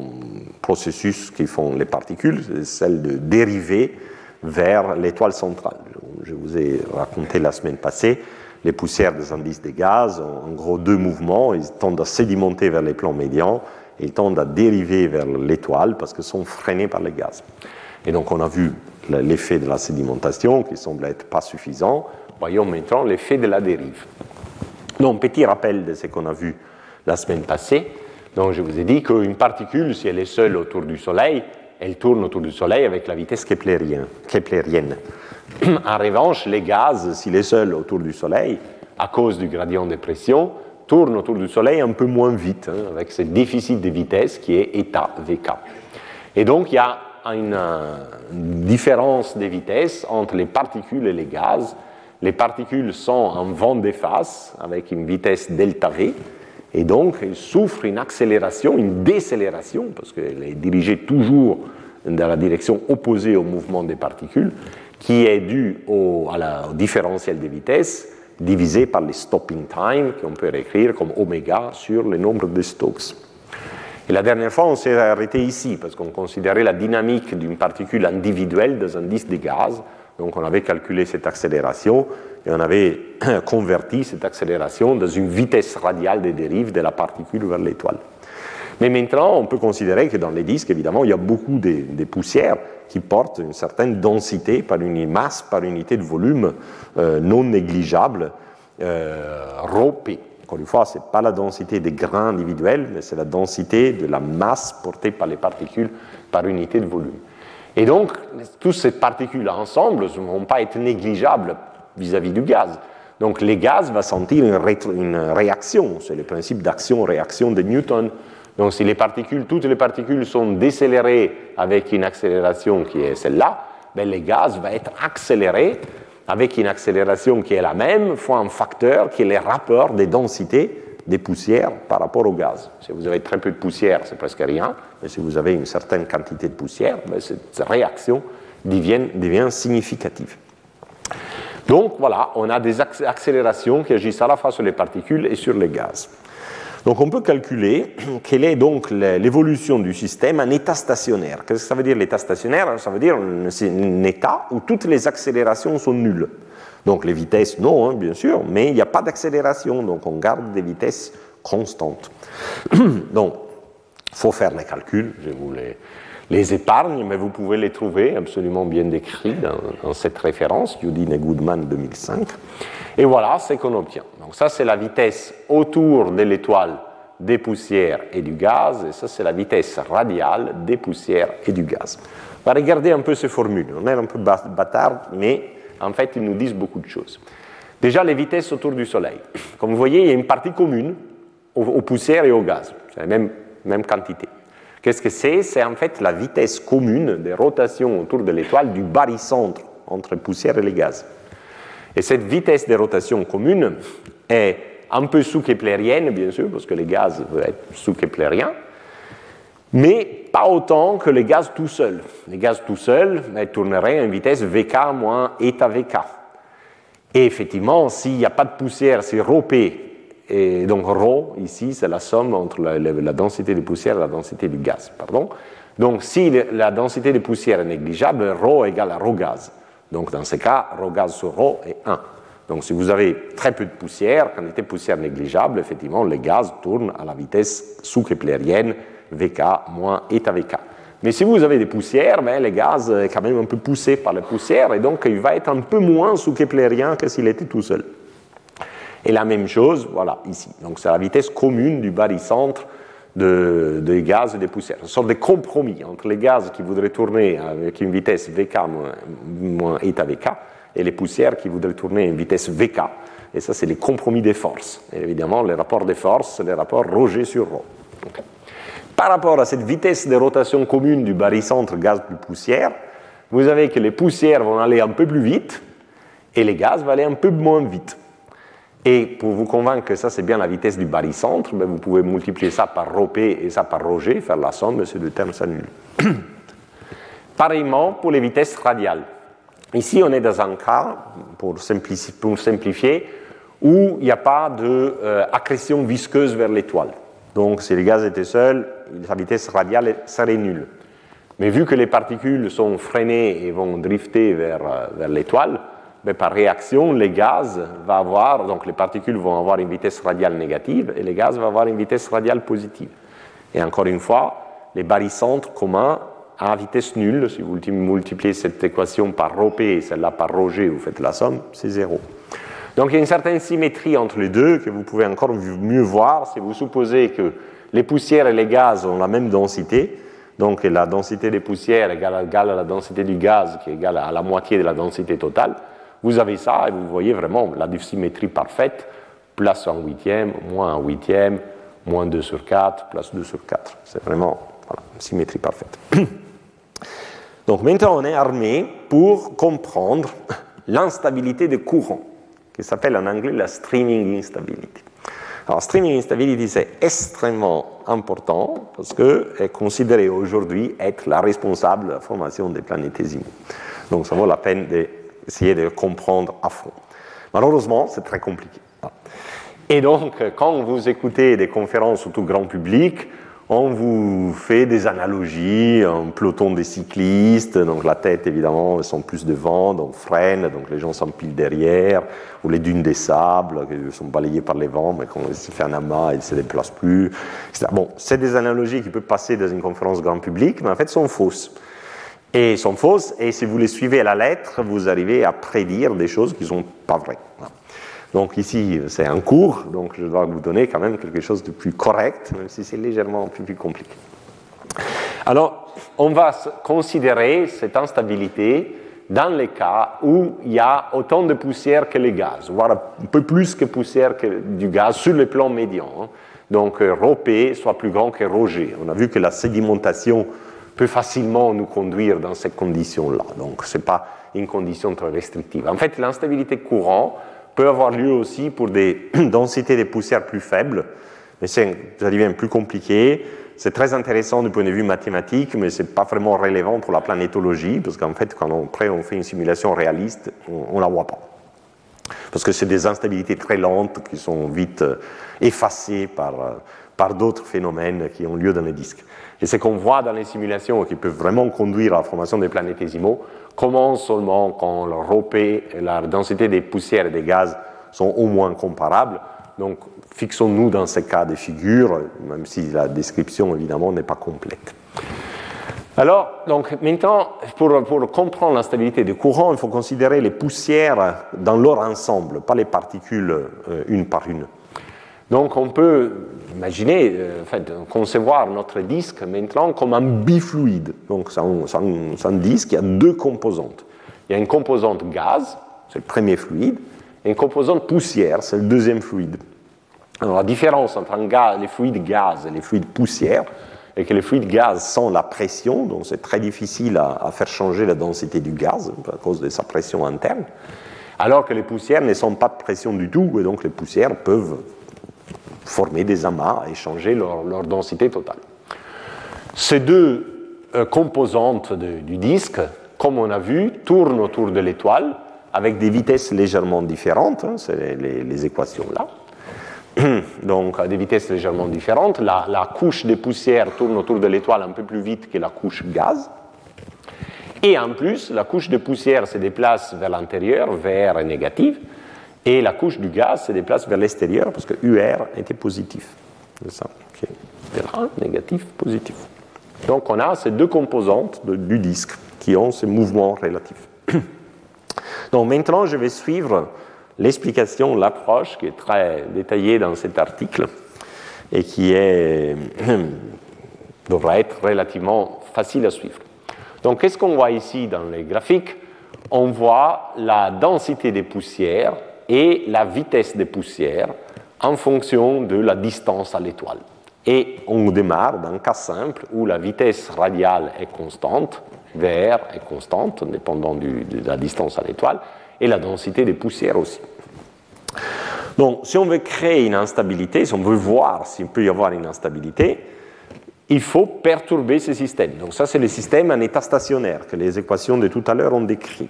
processus qui font les particules, celle de dériver vers l'étoile centrale. Je vous ai raconté la semaine passée les poussières des indices des gaz ont en gros deux mouvements. Ils tendent à sédimenter vers les plans médians et ils tendent à dériver vers l'étoile parce qu'ils sont freinés par les gaz. Et donc on a vu l'effet de la sédimentation qui semble être pas suffisant. Voyons maintenant l'effet de la dérive. Donc petit rappel de ce qu'on a vu la semaine passée. Donc je vous ai dit qu'une particule, si elle est seule autour du Soleil, elle tourne autour du Soleil avec la vitesse keplérienne. En revanche, les gaz, s'il est seul autour du Soleil, à cause du gradient de pression, tournent autour du Soleil un peu moins vite, hein, avec ce déficit de vitesse qui est état VK. Et donc, il y a une, différence de vitesse entre les particules et les gaz. Les particules sont en vent d'efface, avec une vitesse delta V, Et donc, il souffre une accélération, une décélération, parce qu'elle est dirigée toujours dans la direction opposée au mouvement des particules, qui est due au, différentiel de vitesse divisé par les stopping time, qu'on peut réécrire comme oméga sur le nombre de Stokes. Et la dernière fois, on s'est arrêté ici, parce qu'on considérait la dynamique d'une particule individuelle dans un disque de gaz. Donc on avait calculé cette accélération et on avait converti cette accélération dans une vitesse radiale des dérives de la particule vers l'étoile. Mais maintenant, on peut considérer que dans les disques, évidemment, il y a beaucoup de, poussières qui portent une certaine densité par une masse, par unité de volume euh, non négligeable, euh. Encore une fois, ce n'est pas la densité des grains individuels, mais c'est la densité de la masse portée par les particules par unité de volume. Et donc, toutes ces particules ensemble ne vont pas être négligeables vis-à-vis -vis du gaz. Donc, les gaz vont sentir une réaction. C'est le principe d'action-réaction de Newton. Donc si toutes les particules sont décélérées avec une accélération qui est celle-là, ben, les gaz vont être accélérés avec une accélération qui est la même fois un facteur qui est le rapport des densités des poussières par rapport au gaz. Si vous avez très peu de poussière, c'est presque rien, mais si vous avez une certaine quantité de poussière, ben, cette réaction devient, devient significative. Donc voilà, on a des accélérations qui agissent à la fois sur les particules et sur les gaz. Donc on peut calculer quelle est donc l'évolution du système en état stationnaire. Qu'est-ce que ça veut dire l'état stationnaire? Ça veut dire un état où toutes les accélérations sont nulles. Donc les vitesses, non, hein, bien sûr, mais il n'y a pas d'accélération, donc on garde des vitesses constantes. donc, il faut faire les calculs, je vous les, les, épargne, mais vous pouvez les trouver absolument bien décrits dans, cette référence, Udine et Goodman 2005. Et voilà ce qu'on obtient. Donc ça, c'est la vitesse autour de l'étoile des poussières et du gaz, et ça, c'est la vitesse radiale des poussières et du gaz. On va regarder un peu ces formules. On est un peu bâtard, mais en fait, ils nous disent beaucoup de choses. Déjà, les vitesses autour du Soleil. Comme vous voyez, il y a une partie commune aux, poussières et au gaz. C'est la même, même quantité. Qu'est-ce que c'est? C'est en fait la vitesse commune des rotations autour de l'étoile du barycentre entre les poussières et les gaz. Et cette vitesse de rotation commune est un peu sous-keplérienne, bien sûr, parce que les gaz peuvent être sous-keplériens, mais pas autant que les gaz tout seuls. Les gaz tout seuls tourneraient à une vitesse Vk moins eta Vk. Et effectivement, s'il n'y a pas de poussière, c'est ρP. Et donc ρ, ici, c'est la somme entre la, la, la, densité de poussière et la densité du gaz. Pardon. Donc si la densité de poussière est négligeable, ρ égale à ρ gaz. Donc dans ce cas, ρ gaz sur ρ est 1. Donc si vous avez très peu de poussière, quantité de poussière négligeable, effectivement, les gaz tournent à la vitesse sous-keplérienne Vk moins eta Vk. Mais si vous avez des poussières, ben, les gaz sont quand même un peu poussés par les poussières et donc il va être un peu moins sous-keplérien que s'il était tout seul. Et la même chose, voilà, ici. Donc c'est la vitesse commune du barycentre de, des gaz et des poussières. Ce sont des compromis entre les gaz qui voudraient tourner avec une vitesse Vk moins, eta Vk et les poussières qui voudraient tourner à une vitesse Vk. Et ça, c'est les compromis des forces. Évidemment, les rapports des forces, c'est les rapports Roger sur Rho. Par rapport à cette vitesse de rotation commune du barycentre gaz plus poussière, vous avez que les poussières vont aller un peu plus vite et les gaz vont aller un peu moins vite. Et pour vous convaincre que ça c'est bien la vitesse du barycentre, ben vous pouvez multiplier ça par ρP et ça par ρg, faire la somme, ces deux termes s'annulent. Pareillement pour les vitesses radiales. Ici on est dans un cas, pour simplifier, où il n'y a pas d'accrétion euh, visqueuse vers l'étoile. Donc si les gaz étaient seuls, sa vitesse radiale serait nulle. Mais vu que les particules sont freinées et vont drifter vers, euh, vers l'étoile, mais par réaction, les gaz vont avoir, donc les particules vont avoir une vitesse radiale négative et les gaz vont avoir une vitesse radiale positive. Et encore une fois, les barycentres communs à vitesse nulle, si vous multipliez cette équation par ρP et celle-là par ρg, vous faites la somme, c'est zéro. Donc il y a une certaine symétrie entre les deux que vous pouvez encore mieux voir si vous supposez que les poussières et les gaz ont la même densité. Donc la densité des poussières est égale, à la densité du gaz qui est égale à la moitié de la densité totale. Vous avez ça et vous voyez vraiment la symétrie parfaite, plus 1 huitième, moins 1 huitième, moins 2 sur 4, plus 2 sur 4. C'est vraiment voilà, symétrie parfaite. Donc maintenant on est armé pour comprendre l'instabilité des courants, qui s'appelle en anglais la streaming instability. Alors, streaming instability, c'est extrêmement important parce qu'elle est considérée aujourd'hui être la responsable de la formation des planétésimaux. Donc, ça vaut la peine d'essayer de comprendre à fond. Malheureusement, c'est très compliqué. Et donc, quand vous écoutez des conférences tout grand public, on vous fait des analogies, un peloton de cyclistes, donc la tête évidemment, ils sont plus devant, donc freine, donc les gens s'empilent derrière, ou les dunes des sables qui sont balayées par les vents, mais quand il se fait un amas, ils ne se déplacent plus. Etc. Bon, c'est des analogies qui peuvent passer dans une conférence grand public, mais en fait sont fausses. Et sont fausses, et si vous les suivez à la lettre, vous arrivez à prédire des choses qui ne sont pas vraies. Donc ici, c'est un cours, donc je dois vous donner quand même quelque chose de plus correct, même si c'est légèrement plus, compliqué. Alors, on va considérer cette instabilité dans les cas où il y a autant de poussière que les gaz, voire un peu plus que poussière que du gaz sur le plan médian. Donc, euh, rho P soit plus grand que rho G. On a vu que la sédimentation peut facilement nous conduire dans ces conditions-là. Donc, ce n'est pas une condition très restrictive. En fait, l'instabilité courant peut avoir lieu aussi pour des densités de poussière plus faibles, mais ça devient plus compliqué. C'est très intéressant du point de vue mathématique, mais ce n'est pas vraiment relevant pour la planétologie, parce qu'en fait, quand on, après on fait une simulation réaliste, on ne la voit pas. Parce que c'est des instabilités très lentes qui sont vite euh, effacées par, euh, par d'autres phénomènes qui ont lieu dans les disques. Et ce qu'on voit dans les simulations qui peuvent vraiment conduire à la formation des planétésimaux, commence seulement quand le ropé et la densité des poussières et des gaz sont au moins comparables. Donc, fixons-nous dans ces cas de figure, même si la description, évidemment, n'est pas complète. Alors, donc, maintenant, pour, pour comprendre l'instabilité du courant, il faut considérer les poussières dans leur ensemble, pas les particules euh, une par une. Donc, on peut imaginer, euh, en fait, concevoir notre disque maintenant comme un bifluide. Donc, c'est un, disque qui a deux composantes. Il y a une composante gaz, c'est le premier fluide, et une composante poussière, c'est le deuxième fluide. Alors, la différence entre les fluides gaz et les fluides poussière est que les fluides gaz sont la pression, donc c'est très difficile à, à, faire changer la densité du gaz à cause de sa pression interne, alors que les poussières ne sont pas de pression du tout, et donc les poussières peuvent former des amas et changer leur, densité totale. Ces deux euh, composantes du disque, comme on a vu, tournent autour de l'étoile avec des vitesses légèrement différentes, hein, c'est les, équations là. Donc, à des vitesses légèrement différentes, la, la couche de poussière tourne autour de l'étoile un peu plus vite que la couche gaz. Et en plus, la couche de poussière se déplace vers l'intérieur, vers négative, et la couche du gaz se déplace vers l'extérieur parce que UR était positif. C'est ça. négatif, positif. Donc on a ces deux composantes du disque qui ont ces mouvements relatifs. Donc maintenant, je vais suivre l'explication, l'approche qui est très détaillée dans cet article et qui est, devra être relativement facile à suivre. Donc qu'est-ce qu'on voit ici dans les graphiques? On voit la densité des poussières et la vitesse des poussières en fonction de la distance à l'étoile. Et on démarre d'un cas simple où la vitesse radiale est constante, VR est constante, dépendant de la distance à l'étoile, et la densité des poussières aussi. Donc, si on veut créer une instabilité, si on veut voir s'il peut y avoir une instabilité, il faut perturber ce système. Donc, ça, c'est le système en état stationnaire que les équations de tout à l'heure ont décrit.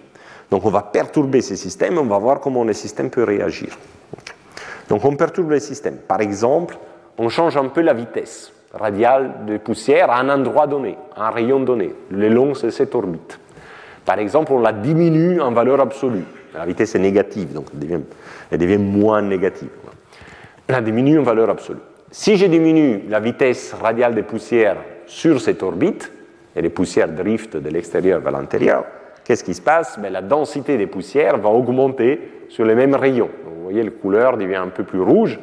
Donc on va perturber ces systèmes, on va voir comment le système peut réagir. Donc on perturbe le système. Par exemple, on change un peu la vitesse radiale de poussière à un endroit donné, à un rayon donné, le long de cette orbite. Par exemple, on la diminue en valeur absolue. La vitesse est négative, donc elle devient, elle devient moins négative. On la diminue en valeur absolue. Si je diminue la vitesse radiale des poussières sur cette orbite, et les poussières driftent de l'extérieur vers l'intérieur, qu'est-ce qui se passe? Ben, La densité des poussières va augmenter sur les mêmes rayons. vous voyez, la couleur devient un peu plus rouge.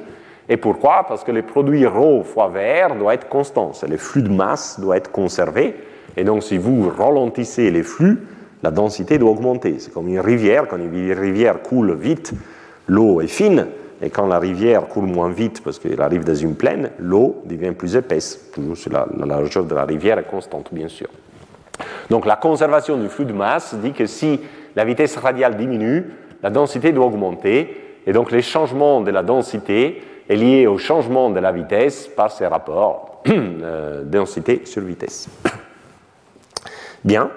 Et pourquoi? Parce que le produit ρ fois VR doit être constant. Le flux de masse doit être conservé. Et donc, si vous ralentissez les flux, la densité doit augmenter. C'est comme une rivière. Quand une rivière coule vite, l'eau est fine. Et quand la rivière coule moins vite parce qu'elle arrive dans une plaine, l'eau devient plus épaisse. Toujours la, la largeur de la rivière est constante, bien sûr. Donc la conservation du flux de masse dit que si la vitesse radiale diminue, la densité doit augmenter, et donc les changements de la densité est lié au changement de la vitesse par ces rapports euh, densité sur vitesse. Bien.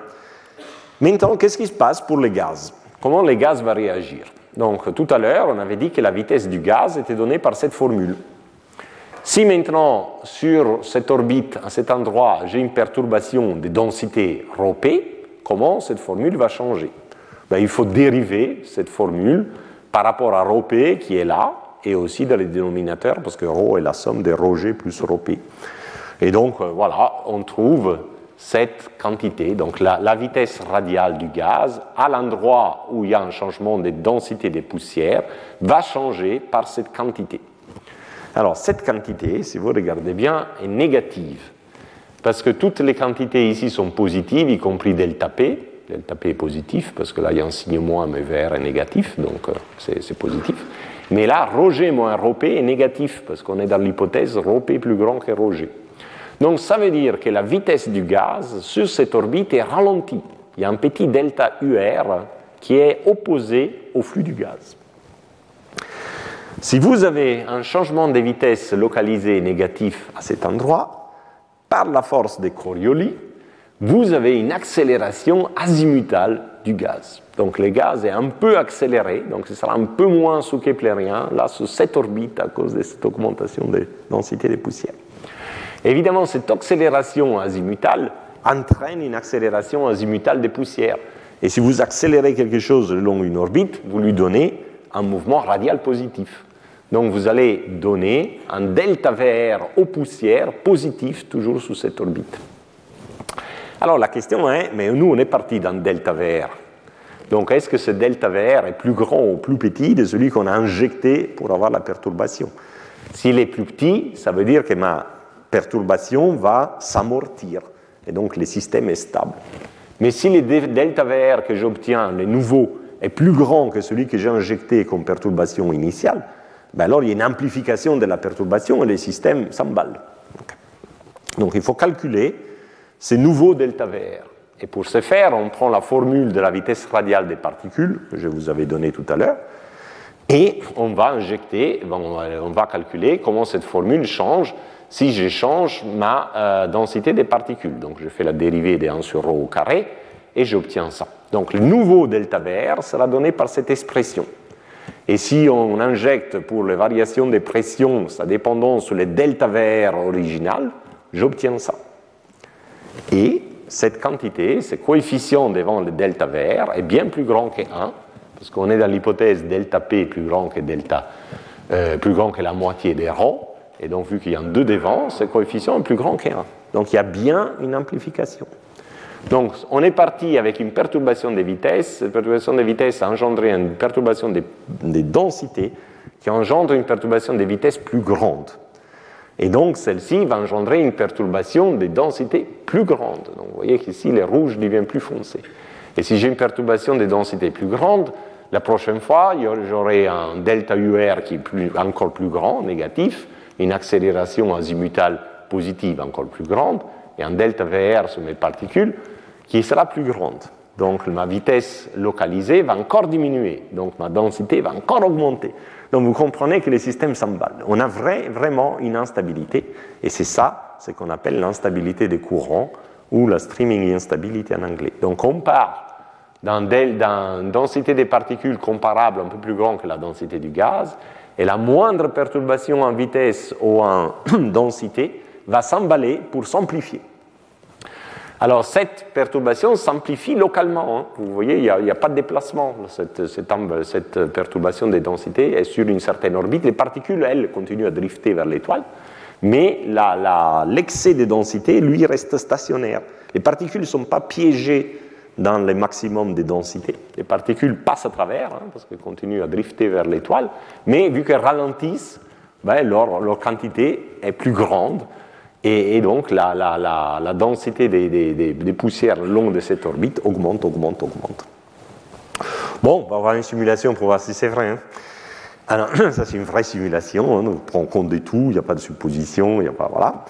Maintenant, qu'est-ce qui se passe pour les gaz? Comment les gaz vont réagir? Donc, tout à l'heure, on avait dit que la vitesse du gaz était donnée par cette formule. Si maintenant, sur cette orbite, à cet endroit, j'ai une perturbation de densité ρ comment cette formule va changer ben, Il faut dériver cette formule par rapport à ρ qui est là, et aussi dans les dénominateurs, parce que ρ est la somme des ρg plus ρp. Et donc, euh, voilà, on trouve cette quantité, donc la, vitesse radiale du gaz, à l'endroit où il y a un changement de densité des poussières, va changer par cette quantité. Alors cette quantité, si vous regardez bien, est négative, parce que toutes les quantités ici sont positives, y compris delta P. Delta P est positif, parce que là il y a un signe moins, mais vert est négatif, donc euh, c'est positif. Mais là, Roger moins Rho est négatif, parce qu'on est dans l'hypothèse Rho plus grand que Roger. Donc ça veut dire que la vitesse du gaz sur cette orbite est ralentie. Il y a un petit delta UR qui est opposé au flux du gaz. Si vous avez un changement de vitesse localisé négatif à cet endroit, par la force de Coriolis, vous avez une accélération azimutale du gaz. Donc le gaz est un peu accéléré, donc ce sera un peu moins sous Keplerien, là, sur cette orbite, à cause de cette augmentation de densité des poussières. Évidemment, cette accélération azimutale entraîne une accélération azimutale des poussières. Et si vous accélérez quelque chose le long d'une orbite, vous lui donnez un mouvement radial positif. Donc vous allez donner un delta VR aux poussières positif toujours sous cette orbite. Alors la question est, mais nous on est parti d'un delta VR. Donc est-ce que ce delta VR est plus grand ou plus petit de celui qu'on a injecté pour avoir la perturbation? S'il est plus petit, ça veut dire que ma perturbation va s'amortir et donc le système est stable. Mais si le delta VR que j'obtiens, le nouveau, est plus grand que celui que j'ai injecté comme perturbation initiale, ben alors il y a une amplification de la perturbation et le système s'emballe. Donc il faut calculer ce nouveau delta VR. Et pour ce faire, on prend la formule de la vitesse radiale des particules que je vous avais donnée tout à l'heure, et on va injecter, on va calculer comment cette formule change si je change ma euh, densité des particules. Donc je fais la dérivée de 1 sur ρ au carré et j'obtiens ça. Donc le nouveau delta VR sera donné par cette expression. Et si on injecte pour les variations de pression sa dépendance sur le delta VR original, j'obtiens ça. Et cette quantité, ce coefficient devant le delta VR est bien plus grand que 1, parce qu'on est dans l'hypothèse delta P plus grand que delta, euh, plus grand que la moitié des ρ. Et donc, vu qu'il y a un 2 devant, ce coefficient est plus grand qu'un. Donc, il y a bien une amplification. Donc, on est parti avec une perturbation des vitesses. Cette perturbation des vitesses a engendré une perturbation des, densités qui engendre une perturbation des vitesses plus grande. Et donc, celle-ci va engendrer une perturbation des densités plus grande. Donc, vous voyez qu'ici, le rouge devient plus foncé. Et si j'ai une perturbation des densités plus grande, la prochaine fois, j'aurai un delta UR qui est encore plus grand, négatif, une accélération azimutale positive encore plus grande et un delta VR sur mes particules qui sera plus grande. Donc ma vitesse localisée va encore diminuer, donc ma densité va encore augmenter. Donc vous comprenez que le système s'emballe. On a vraiment une instabilité, et c'est ça, ce qu'on appelle l'instabilité des courants, ou la streaming instability en anglais. Donc on part d'une densité des particules comparable, un peu plus grande que la densité du gaz, et la moindre perturbation en vitesse ou en densité va s'emballer pour s'amplifier. Alors cette perturbation s'amplifie localement. Hein. Vous voyez, il n'y a, pas de déplacement. Cette, perturbation des densités est sur une certaine orbite. Les particules, elles, continuent à drifter vers l'étoile, mais l'excès de densité, lui, reste stationnaire. Les particules ne sont pas piégées dans le maximum de densité. Les particules passent à travers, hein, parce qu'elles continuent à drifter vers l'étoile, mais vu qu'elles ralentissent, ben, leur, quantité est plus grande, et, donc la, densité des, poussières le long de cette orbite augmente, augmente, augmente. Bon, on va voir une simulation pour voir si c'est vrai. Hein. Alors, ça c'est une vraie simulation, hein, on prend compte de tout, il n'y a pas de supposition, il n'y a pas... Voilà.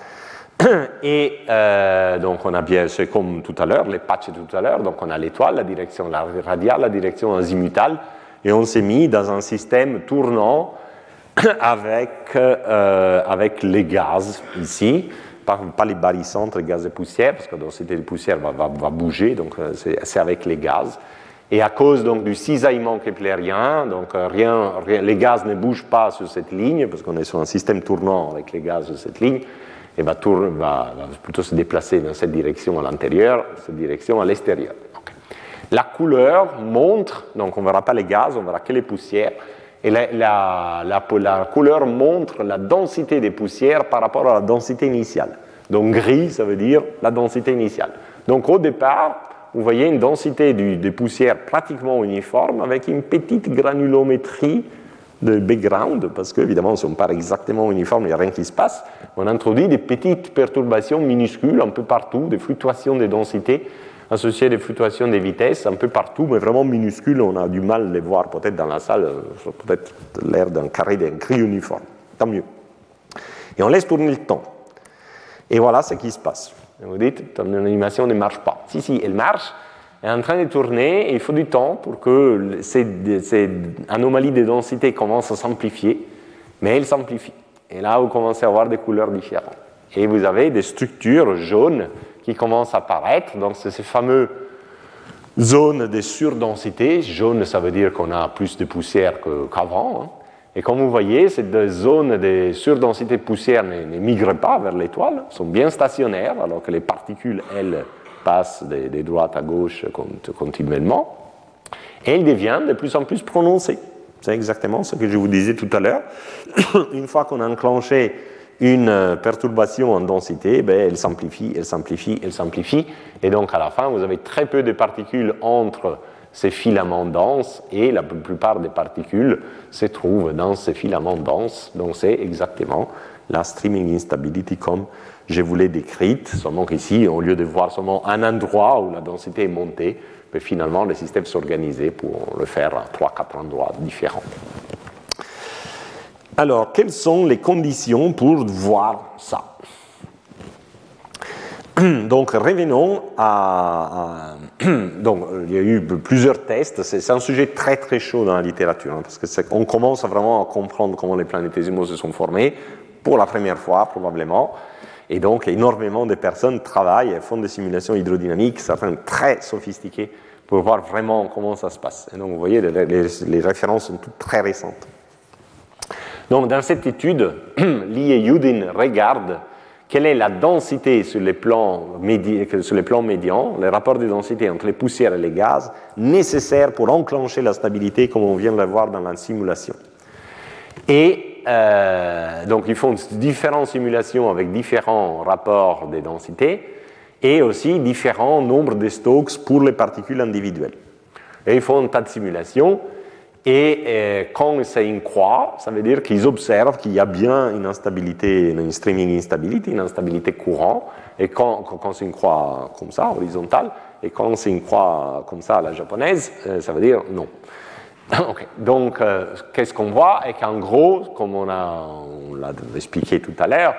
Et euh, donc on a bien, c'est comme tout à l'heure, les patchs tout à l'heure, donc on a l'étoile, la direction radiale, la direction azimutale, et on s'est mis dans un système tournant avec, euh, avec les gaz ici, pas, les barycentres, les gaz de poussière, parce que densité de poussière va, va, va bouger, donc euh, c'est avec les gaz. Et à cause donc, du cisaillement keplérien, donc euh, rien, rien, les gaz ne bougent pas sur cette ligne, parce qu'on est sur un système tournant avec les gaz de cette ligne, et va, tourner, va, va plutôt se déplacer dans cette direction à l'intérieur, cette direction à l'extérieur. La couleur montre, donc on ne verra pas les gaz, on verra que les poussières, et la, la, couleur montre la densité des poussières par rapport à la densité initiale. Donc gris, ça veut dire la densité initiale. Donc au départ, vous voyez une densité du, des poussières pratiquement uniforme avec une petite granulométrie de background, parce qu'évidemment, ne sont pas exactement uniformes, il n'y a rien qui se passe. On introduit des petites perturbations minuscules un peu partout, des fluctuations de densité associées à des fluctuations des vitesses un peu partout, mais vraiment minuscules, on a du mal à les voir peut-être dans la salle, peut-être l'air d'un carré, d'un gris uniforme. Tant mieux. Et on laisse tourner le temps. Et voilà ce qui se passe. Vous dites, ton animation ne marche pas. Si, si, elle marche, elle est en train de tourner, et il faut du temps pour que ces anomalies de densité commencent à s'amplifier, mais elles s'amplifient. Et là, vous commencez à avoir des couleurs différentes. Et vous avez des structures jaunes qui commencent à apparaître. Donc, c'est ces fameuses zones de surdensité. Jaune, ça veut dire qu'on a plus de poussière qu'avant. Hein. Et comme vous voyez, ces zones de surdensité de poussière ne, migrent pas vers l'étoile, sont bien stationnaires, alors que les particules, elles, passent de droite à gauche continuellement. Et elles deviennent de plus en plus prononcées. C'est exactement ce que je vous disais tout à l'heure. Une fois qu'on a enclenché une perturbation en densité, ben, elle s'amplifie, elle s'amplifie, elle s'amplifie. Et donc à la fin, vous avez très peu de particules entre ces filaments denses et la plupart des particules se trouvent dans ces filaments denses. Donc c'est exactement la streaming instability comme je vous l'ai décrite, seulement qu'ici, au lieu de voir seulement un endroit où la densité est montée, mais finalement le système s'organise pour le faire à 3-4 endroits différents. Alors, quelles sont les conditions pour voir ça donc revenons à, donc il y a eu plusieurs tests. C'est un sujet très très chaud dans la littérature hein, parce que on commence vraiment à comprendre comment les planétésimaux se sont formés pour la première fois probablement. Et donc énormément de personnes travaillent et font des simulations hydrodynamiques, certaines très sophistiquées, pour voir vraiment comment ça se passe. Et donc vous voyez, les références sont toutes très récentes. Donc dans cette étude, Lee et Yudin regardent quelle est la densité sur les plans, sur les plans de densité entre les poussières et les gaz, nécessaire pour enclencher la stabilité comme on vient de le voir dans la simulation. Et euh, donc ils font différentes simulations avec différents rapports de densité et aussi différents nombres de Stokes pour les particules individuelles. Et ils font un tas de simulations et euh, quand c'est une croix, ça veut dire qu'ils observent qu'il y a bien une instabilité, une streaming instability, une instabilité courant. Et quand, c'est une croix comme ça, horizontale, et quand c'est une croix comme ça, la japonaise, euh, ça veut dire non. Donc, euh, qu'est-ce qu'on voit? Et qu'en gros, comme on l'a expliqué tout à l'heure,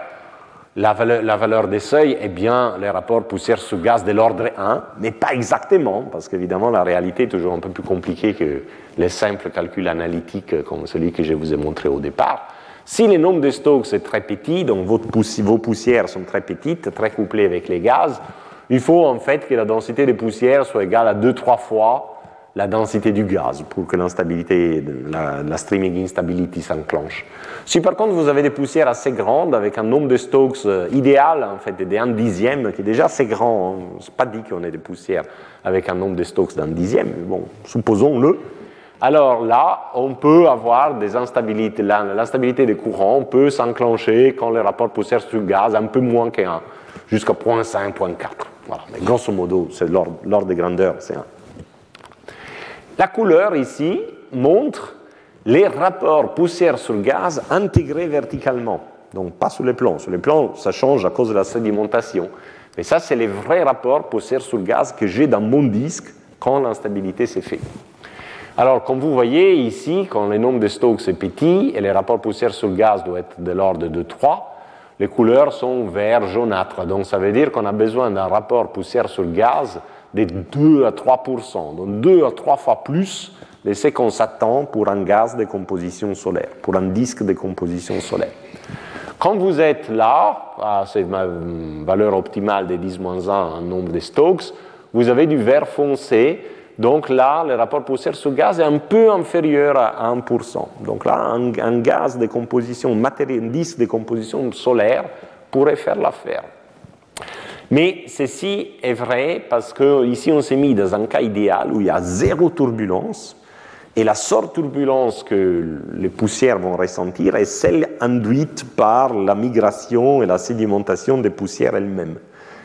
la valeur, la valeur, des seuils est bien les rapports poussière sous gaz de l'ordre 1, mais pas exactement, parce qu'évidemment la réalité est toujours un peu plus compliquée que les simples calculs analytiques comme celui que je vous ai montré au départ. Si le nombre de Stokes est très petit, donc vos poussières sont très petites, très couplées avec les gaz, il faut en fait que la densité des poussières soit égale à 2-3 fois la densité du gaz pour que l'instabilité, la, streaming instability s'enclenche. Si par contre vous avez des poussières assez grandes avec un nombre de Stokes euh, idéal, en fait, de 1 dixième, qui est déjà assez grand, hein, c'est pas dit qu'on ait des poussières avec un nombre de Stokes d'un dixième, mais bon, supposons-le. Alors là, on peut avoir des instabilités, l'instabilité des courants peut s'enclencher quand le rapport poussière sur gaz un peu moins qu'un, jusqu'à 0.5, 0.4. Voilà, mais grosso modo, c'est l'ordre de grandeur, c'est 1. La couleur ici montre les rapports poussière sur gaz intégrés verticalement. Donc pas sur les plans. Sur les plans, ça change à cause de la sédimentation. Mais ça, c'est les vrais rapports poussière sur gaz que j'ai dans mon disque quand l'instabilité s'est faite. Alors, comme vous voyez ici, quand le nombre de Stokes est petit et les rapports poussière sur gaz doivent être de l'ordre de 3, les couleurs sont vert jaunâtre. Donc, ça veut dire qu'on a besoin d'un rapport poussière sur gaz de 2 à 3% donc 2 à 3 fois plus de ce qu'on s'attend pour un gaz de composition solaire, pour un disque de composition solaire. Quand vous êtes là, à cette valeur optimale de 10-1 en nombre de Stokes, vous avez du vert foncé. Donc là, le rapport poussière sur gaz est un peu inférieur à 1%. Donc là, un, gaz de composition, un disque de composition solaire pourrait faire l'affaire. Mais ceci est vrai parce qu'ici, on s'est mis dans un cas idéal où il y a zéro turbulence et la seule turbulence que les poussières vont ressentir est celle induite par la migration et la sédimentation des poussières elles-mêmes,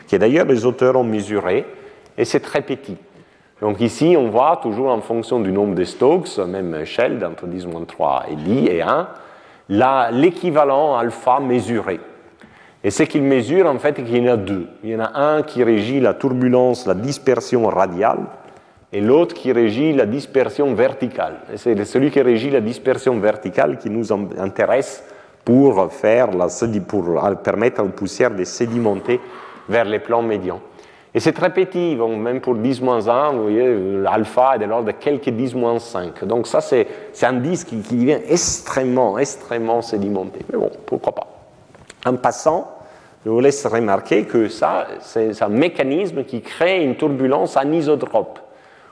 que d'ailleurs les auteurs ont mesuré, et c'est très petit. Donc ici, on voit toujours en fonction du nombre de Stokes, même échelle d'entre 10-3 et 10 et 1, l'équivalent alpha mesuré. Et ce qu'il mesure, en fait, c'est qu'il y en a deux. Il y en a un qui régit la turbulence, la dispersion radiale, et l'autre qui régit la dispersion verticale. C'est celui qui régit la dispersion verticale qui nous intéresse pour, faire la, pour permettre aux poussières de sédimenter vers les plans médians. Et c'est très petit, même pour 10-1, vous voyez, l'alpha est de l'ordre de quelques 10-5. Donc ça, c'est un disque qui, qui, devient extrêmement, extrêmement sédimenté. Mais bon, pourquoi pas. En passant, je vous laisse remarquer que ça, c'est un mécanisme qui crée une turbulence anisotrope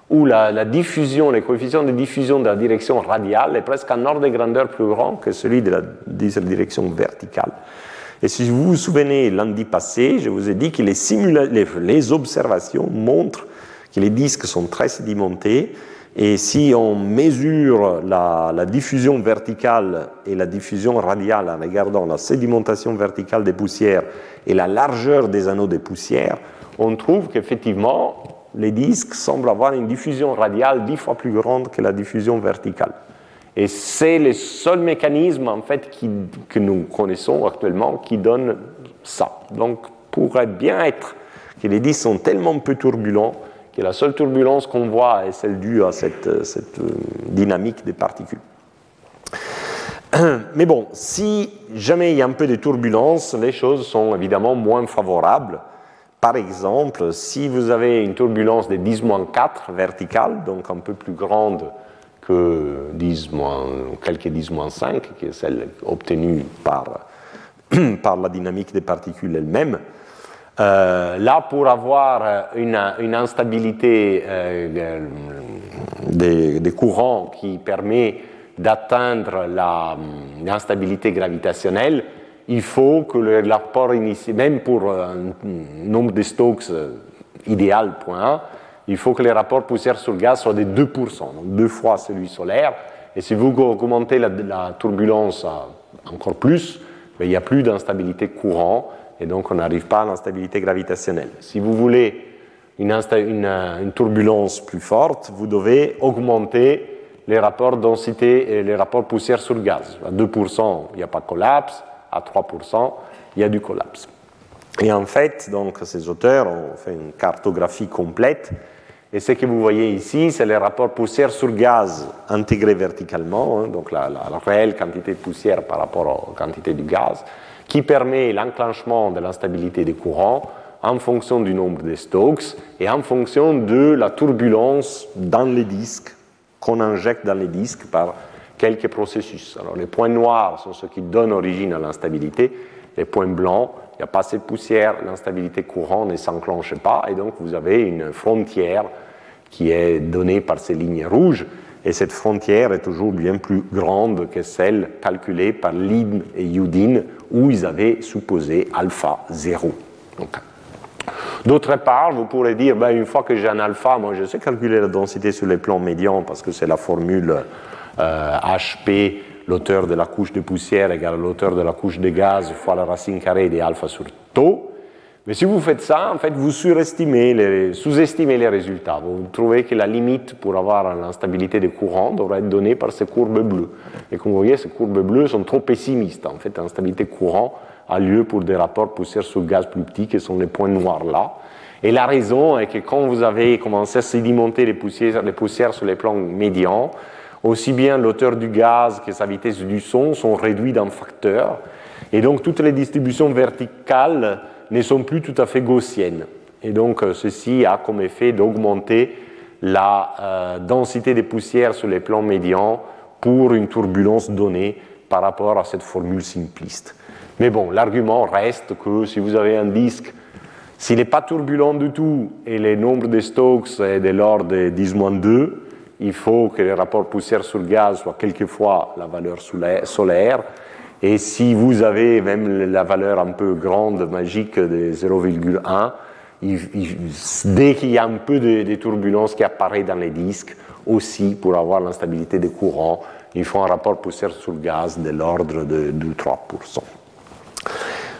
où la, diffusion, les coefficients de diffusion de la direction radiale est presque un ordre de grandeur plus grand que celui de la, direction verticale. Et si vous vous souvenez, lundi passé, je vous ai dit que les, les, observations montrent que les disques sont très sédimentés. Et si on mesure la, diffusion verticale et la diffusion radiale en regardant la sédimentation verticale des poussières et la largeur des anneaux des poussières, on trouve qu'effectivement, les disques semblent avoir une diffusion radiale dix fois plus grande que la diffusion verticale. Et c'est le seul mécanisme en fait que nous connaissons actuellement qui donne ça. Donc, pourrait bien être que les disques sont tellement peu turbulents que la seule turbulence qu'on voit est celle due à cette, cette, euh, dynamique des particules. Mais bon, si jamais il y a un peu de turbulence, les choses sont évidemment moins favorables. Par exemple, si vous avez une turbulence de 10-4 verticale, donc un peu plus grande que 10 quelques 10-5, qui est celle obtenue par, par la dynamique des particules elles-mêmes, euh, là, pour avoir une, instabilité euh, des, courants qui permet d'atteindre l'instabilité gravitationnelle, il faut que le rapport initial, même pour un nombre de Stokes euh, idéal, point 1, il faut que les rapports poussière sur le gaz soient de 2%, donc deux fois celui solaire. Et si vous augmentez la, turbulence encore plus, ben, il n'y a plus d'instabilité courant, et donc on n'arrive pas à l'instabilité gravitationnelle. Si vous voulez une, une, turbulence plus forte, vous devez augmenter les rapports densité et les rapports poussière sur gaz. À 2%, il n'y a pas de collapse à 3%, il y a du collapse. Et en fait, donc, ces auteurs ont fait une cartographie complète. Et ce que vous voyez ici, c'est les rapports poussière sur gaz intégrés verticalement, hein, donc la, réelle quantité de poussière par rapport aux quantités du gaz, qui permet l'enclenchement de l'instabilité des courants en fonction du nombre de Stokes et en fonction de la turbulence dans les disques qu'on injecte dans les disques par quelques processus. Alors les points noirs sont ceux qui donnent origine à l'instabilité, les points blancs, il n'y a pas assez de poussière, l'instabilité courante ne s'enclenche pas, et donc vous avez une frontière qui est donnée par ces lignes rouges, et cette frontière est toujours bien plus grande que celle calculée par Lin et Yudin, où ils avaient supposé alpha 0. D'autre part, vous pourrez dire, ben, une fois que j'ai un alpha, moi je sais calculer la densité sur les plans médians parce que c'est la formule HP, euh, l'auteur de la couche de poussière égale l'auteur de la couche de gaz fois la racine carrée des alpha sur tau. Mais si vous faites ça, en fait, vous sous-estimez les résultats. Vous trouvez que la limite pour avoir l'instabilité des courants devrait être donnée par ces courbes bleues. Et comme vous voyez, ces courbes bleues sont trop pessimistes. En fait, l'instabilité courant a lieu pour des rapports poussière sur gaz plus petits, qui sont les points noirs là. Et la raison est que quand vous avez commencé à sédimenter les poussières, les poussières sur les plans médians, aussi bien l'auteur du gaz que sa vitesse du son sont réduits d'un facteur. Et donc toutes les distributions verticales ne sont plus tout à fait gaussiennes. Et donc, ceci a comme effet d'augmenter la densité des poussières sur les plans médians pour une turbulence donnée par rapport à cette formule simpliste. Mais bon, l'argument reste que si vous avez un disque, s'il n'est pas turbulent du tout et le nombre de Stokes est de l'ordre de 10-2, il faut que le rapport poussière sur gaz soit quelquefois la valeur solaire. Et si vous avez même la valeur un peu grande, magique de 0,1, dès qu'il y a un peu de, de, turbulence qui apparaît dans les disques, aussi pour avoir l'instabilité des courants, il faut un rapport poussière sur gaz de l'ordre de, de 3%.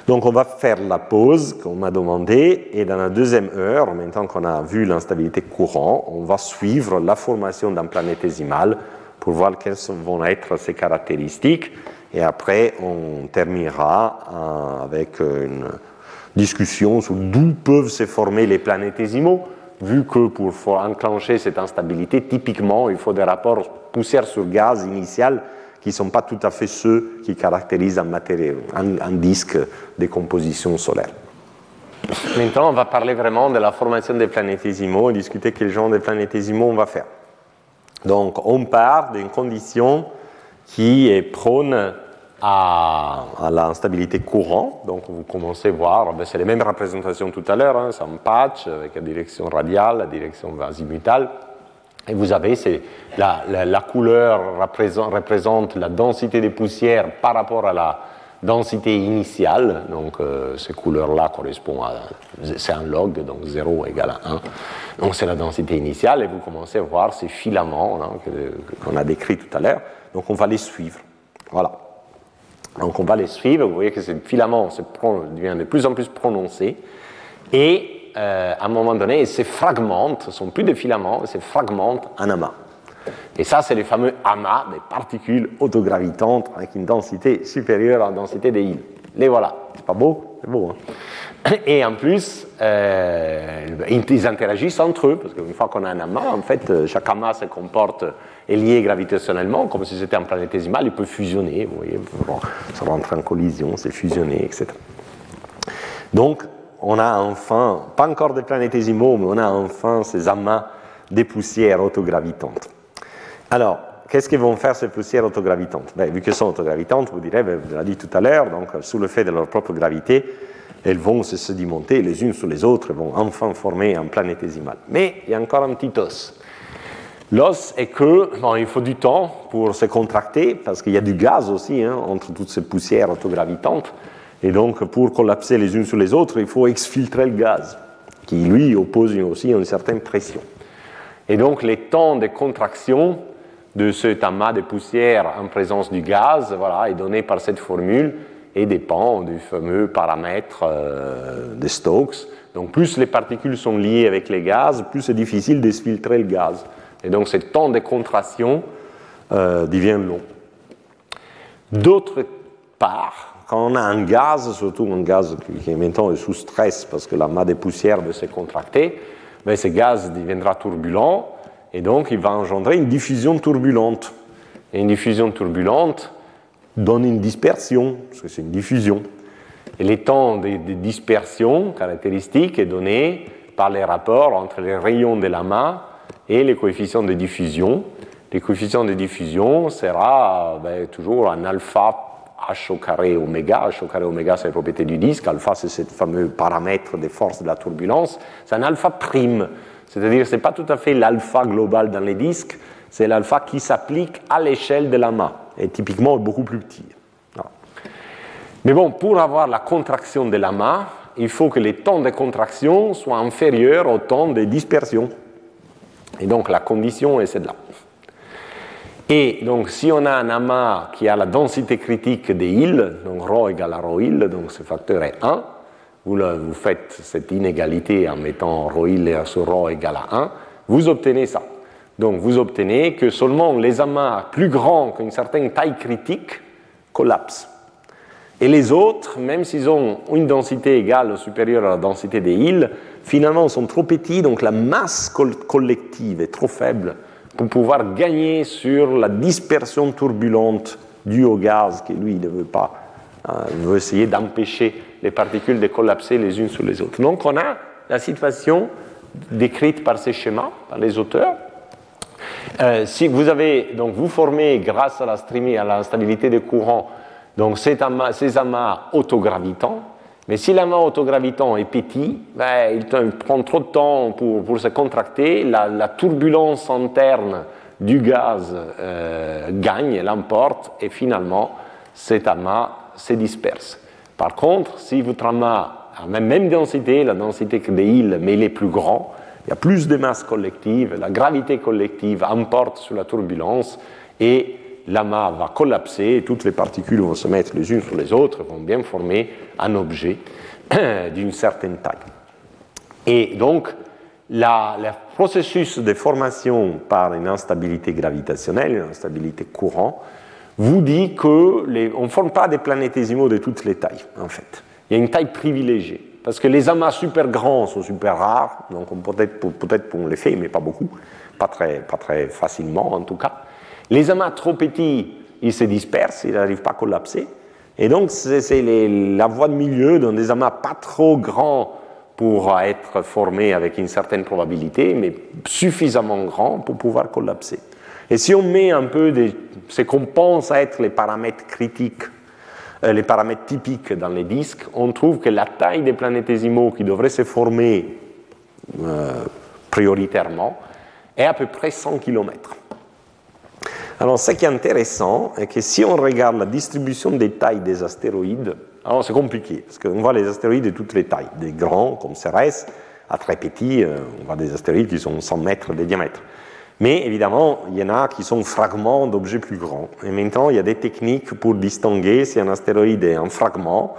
Donc on va faire la pause qu'on m'a demandé et dans la deuxième heure, maintenant qu'on a vu l'instabilité courant, on va suivre la formation d'un planétésimal pour voir quelles vont être ses caractéristiques et après on terminera euh, avec une discussion sur d'où peuvent se former les planétésimaux vu que pour enclencher cette instabilité, typiquement, il faut des rapports poussière sur gaz initial qui ne sont pas tout à fait ceux qui caractérisent un, matériel, un, disque de composition solaire. Maintenant, on va parler vraiment de la formation des planétésimaux et discuter quel genre de planétésimaux on va faire. Donc, on part d'une condition qui est prône à, l'instabilité courant. Donc, vous commencez à voir, ben, c'est les mêmes représentations tout à l'heure, hein, c'est un patch avec la direction radiale, la direction azimutale. Et vous avez, la, la, couleur représente, la densité des poussières par rapport à la densité initiale. Donc, euh, ces couleurs-là correspondent à. C'est un log, donc 0 égale à 1. Donc, c'est la densité initiale. Et vous commencez à voir ces filaments hein, qu'on a décrits tout à l'heure. Donc, on va les suivre. Voilà. Donc, on va les suivre. Vous voyez que ces filaments deviennent de plus en plus prononcés. Et euh, à un moment donné, se fragmentent, ce ne sont plus des filaments, se fragmentent en amas. Et ça, c'est les fameux amas des particules autogravitantes avec une densité supérieure à la densité des îles. Les voilà. C'est pas beau C'est beau. Hein et en plus, euh, ils interagissent entre eux, parce qu'une fois qu'on a un amas, en fait, euh, chaque amas se comporte, est lié gravitationnellement, comme si c'était un planétésimal, il peut fusionner, vous voyez, ça rentre en collision, c'est fusionné, etc. Donc, on a enfin, pas encore des planétésimaux, mais on a enfin ces amas de poussières autogravitantes. Alors, qu'est-ce qu'ils vont faire ces poussières autogravitantes? Ben, Vu qu'elles sont autogravitantes, vous direz, ben, vous l'avez dit tout à l'heure, donc sous le fait de leur propre gravité, elles vont se sédimenter les unes sur les autres, vont enfin former un planétésimal. Mais il y a encore un petit os. L'os est que, il faut du temps pour se contracter, parce qu'il y a du gaz aussi hein, entre toutes ces poussières autogravitantes. Et donc, pour collapser les unes sur les autres, il faut exfiltrer le gaz, qui lui oppose aussi une certaine pression. Et donc, les temps de contraction de cet amas de poussière en présence du gaz voilà, est donné par cette formule et dépend du fameux paramètre euh, de Stokes. Donc, plus les particules sont liées avec les gaz, plus c'est difficile d'exfiltrer le gaz. Et donc, ce temps de contraction euh, devient long. D'autre part, quand on a un gaz, surtout un gaz qui maintenant est sous stress parce que la masse de poussière veut se contracter, ben ce gaz deviendra turbulent et donc il va engendrer une diffusion turbulente. Et une diffusion turbulente donne une dispersion, parce que c'est une diffusion. Et les temps de, dispersion caractéristique est donné par les rapports entre les rayons de la main et les coefficients de diffusion. Les coefficients de diffusion sera ben, toujours un alpha h au carré oméga. H au carré oméga, c'est la propriété du disque. Alpha, c'est ce fameux paramètre des forces de la turbulence. C'est un alpha prime. C'est-à-dire, ce n'est pas tout à fait l'alpha global dans les disques, c'est l'alpha qui s'applique à l'échelle de la main, et typiquement beaucoup plus petit. Mais bon, pour avoir la contraction de la main, il faut que les temps de contraction soient inférieurs au temps de dispersion. Et donc la condition est celle-là. Et donc, si on a un amas qui a la densité critique des îles, donc ρ égale à ρ île, donc ce facteur est 1, vous, vous faites cette inégalité en mettant ρ île sur ρ égale à 1, vous obtenez ça. Donc, vous obtenez que seulement les amas plus grands qu'une certaine taille critique collapsent. Et les autres, même s'ils ont une densité égale ou supérieure à la densité des îles, finalement sont trop petits, donc la masse collective est trop faible pour pouvoir gagner sur la dispersion turbulente due au gaz qui lui ne veut pas, euh, veut essayer d'empêcher les particules de collapser les unes sur les autres. Donc on a la situation décrite par ces schémas, par les auteurs. Euh, si vous avez, donc vous formez grâce à la streaming, à la stabilité des courants, donc ces amas, ces amas autogravitants, mais si l'amas autogravitant est petit, ben, il prend trop de temps pour, se contracter, la, la, turbulence interne du gaz euh, gagne, l'emporte, et finalement cet amas se disperse. Par contre, si votre amas a la même densité, la densité que des îles, mais il est plus grand, il y a plus de masse collective, la gravité collective emporte sur la turbulence, et l'amas va collapser, et toutes les particules vont se mettre les unes sur les autres, vont bien former un objet d'une certaine taille. Et donc, le processus de formation par une instabilité gravitationnelle, une instabilité courant, vous dit qu'on ne forme pas des planétésimaux de toutes les tailles, en fait. Il y a une taille privilégiée. Parce que les amas super grands sont super rares, donc peut-être peut on les fait, mais pas beaucoup, pas très, facilement en tout cas. Les amas trop petits, ils se dispersent, ils n'arrivent pas à collapser. Et donc, c'est la voie de milieu dans des amas pas trop grands pour être formés avec une certaine probabilité, mais suffisamment grands pour pouvoir collapser. Et si on met un peu de ce qu'on pense être les paramètres critiques, les paramètres typiques dans les disques, on trouve que la taille des planétésimaux qui devraient se former euh, prioritairement est à peu près 100 km. Alors, ce qui est intéressant est que si on regarde la distribution des tailles des astéroïdes, alors c'est compliqué, parce qu'on voit les astéroïdes de toutes les tailles, des grands comme Cérès, à très petits, euh, on voit des astéroïdes qui sont 100 mètres de diamètre. Mais évidemment, il y en a qui sont fragments d'objets plus grands. Et maintenant, il y a des techniques pour distinguer si un astéroïde est un fragment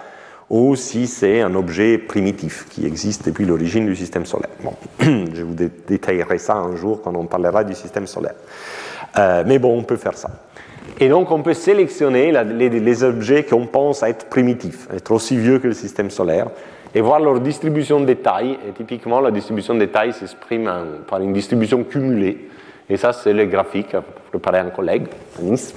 ou si c'est un objet primitif qui existe depuis l'origine du système solaire. Bon, je vous détaillerai ça un jour quand on parlera du système solaire. Euh, mais bon, on peut faire ça. Et donc, on peut sélectionner les, objets qu'on pense être primitifs, être aussi vieux que le système solaire, et voir leur distribution de tailles. Et typiquement, la distribution des tailles s'exprime par une distribution cumulée. Et ça, c'est le graphique préparé un collègue à Nice,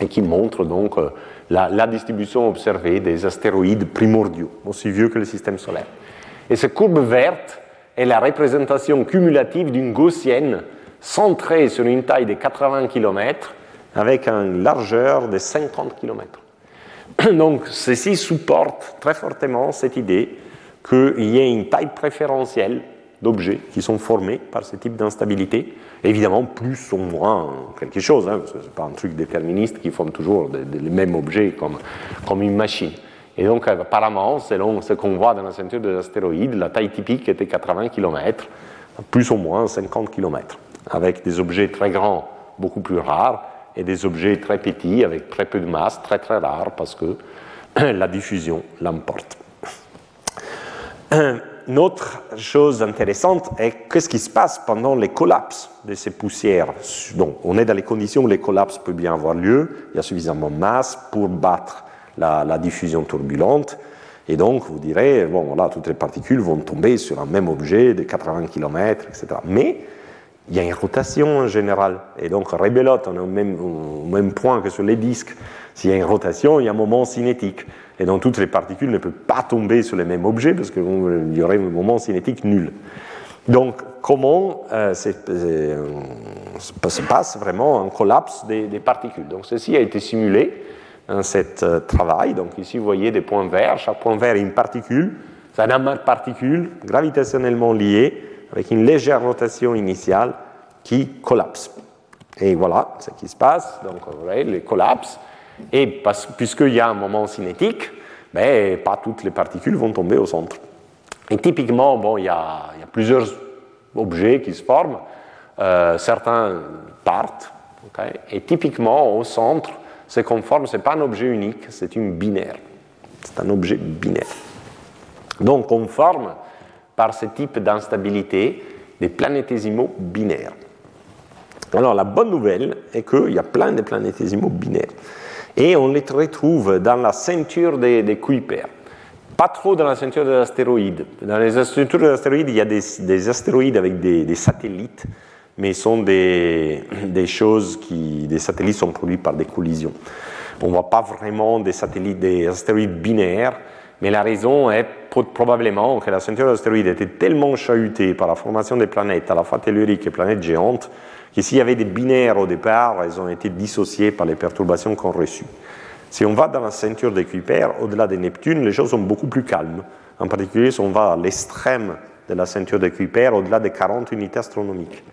et qui montre donc euh, la, la, distribution observée des astéroïdes primordiaux, aussi vieux que le système solaire. Et cette courbe verte est la représentation cumulative d'une gaussienne centré sur une taille de 80 km avec une largeur de 50 km. Donc ceci supporte très fortement cette idée qu'il y ait une taille préférentielle d'objets qui sont formés par ce type d'instabilité. Évidemment, plus ou moins quelque chose, hein, ce n'est pas un truc déterministe qui forme toujours les mêmes objets comme, comme une machine. Et donc, apparemment, selon ce qu'on voit dans la ceinture des astéroïdes, la taille typique était 80 km, plus ou moins 50 km avec des objets très grands, beaucoup plus rares, et des objets très petits, avec très peu de masse, très très rares, parce que la diffusion l'emporte. Une autre chose intéressante est qu'est-ce qui se passe pendant les collapses de ces poussières. Donc, on est dans les conditions où les collapses peuvent bien avoir lieu, il y a suffisamment de masse pour battre la, diffusion turbulente. Et donc, vous direz, bon, voilà, toutes les particules vont tomber sur un même objet de 80 km, etc. Mais il y a une rotation en général. Et donc, rébelote, on est au même, au même point que sur les disques. S'il y a une rotation, il y a un moment cinétique. Et donc, toutes les particules ne peuvent pas tomber sur le même objet parce qu'il y aurait un moment cinétique nul. Donc, comment euh, euh, se passe vraiment un collapse des, des, particules Donc, ceci a été simulé dans ce euh, travail. Donc, ici, vous voyez des points verts. Chaque point vert est une particule. C'est un amas de particules gravitationnellement liées avec une légère rotation initiale qui collapse. Et voilà ce qui se passe. Donc, vous voyez, les collapses. Et puisqu'il y a un moment cinétique, ben, pas toutes les particules vont tomber au centre. Et typiquement, bon, il, y a, il y a plusieurs objets qui se forment. Euh, certains partent. et typiquement, au centre, ce qu'on forme, ce n'est pas un objet unique, c'est une binaire. C'est un objet binaire. Donc, on forme par ce type d'instabilité des planétésimaux binaires. Alors la bonne nouvelle est qu'il y a plein de planétésimaux binaires. Et on les retrouve dans la ceinture des, des Kuiper. Pas trop dans la ceinture des astéroïdes. Dans les ceintures des astéroïdes, il y a des, astéroïdes avec des, satellites, mais sont des, des, choses qui. Des satellites sont produits par des collisions. On ne voit pas vraiment des satellites, des astéroïdes binaires, mais la raison est probablement que la ceinture d'astéroïdes était tellement chahutée par la formation des planètes, à la fois telluriques et planètes géantes, que s'il y avait des binaires au départ, elles ont été dissociées par les perturbations qu'on reçues. Si on va dans la ceinture des au-delà de Neptune, les choses sont beaucoup plus calmes. En particulier, si on va à l'extrême de la ceinture des au-delà des 40 unités astronomiques.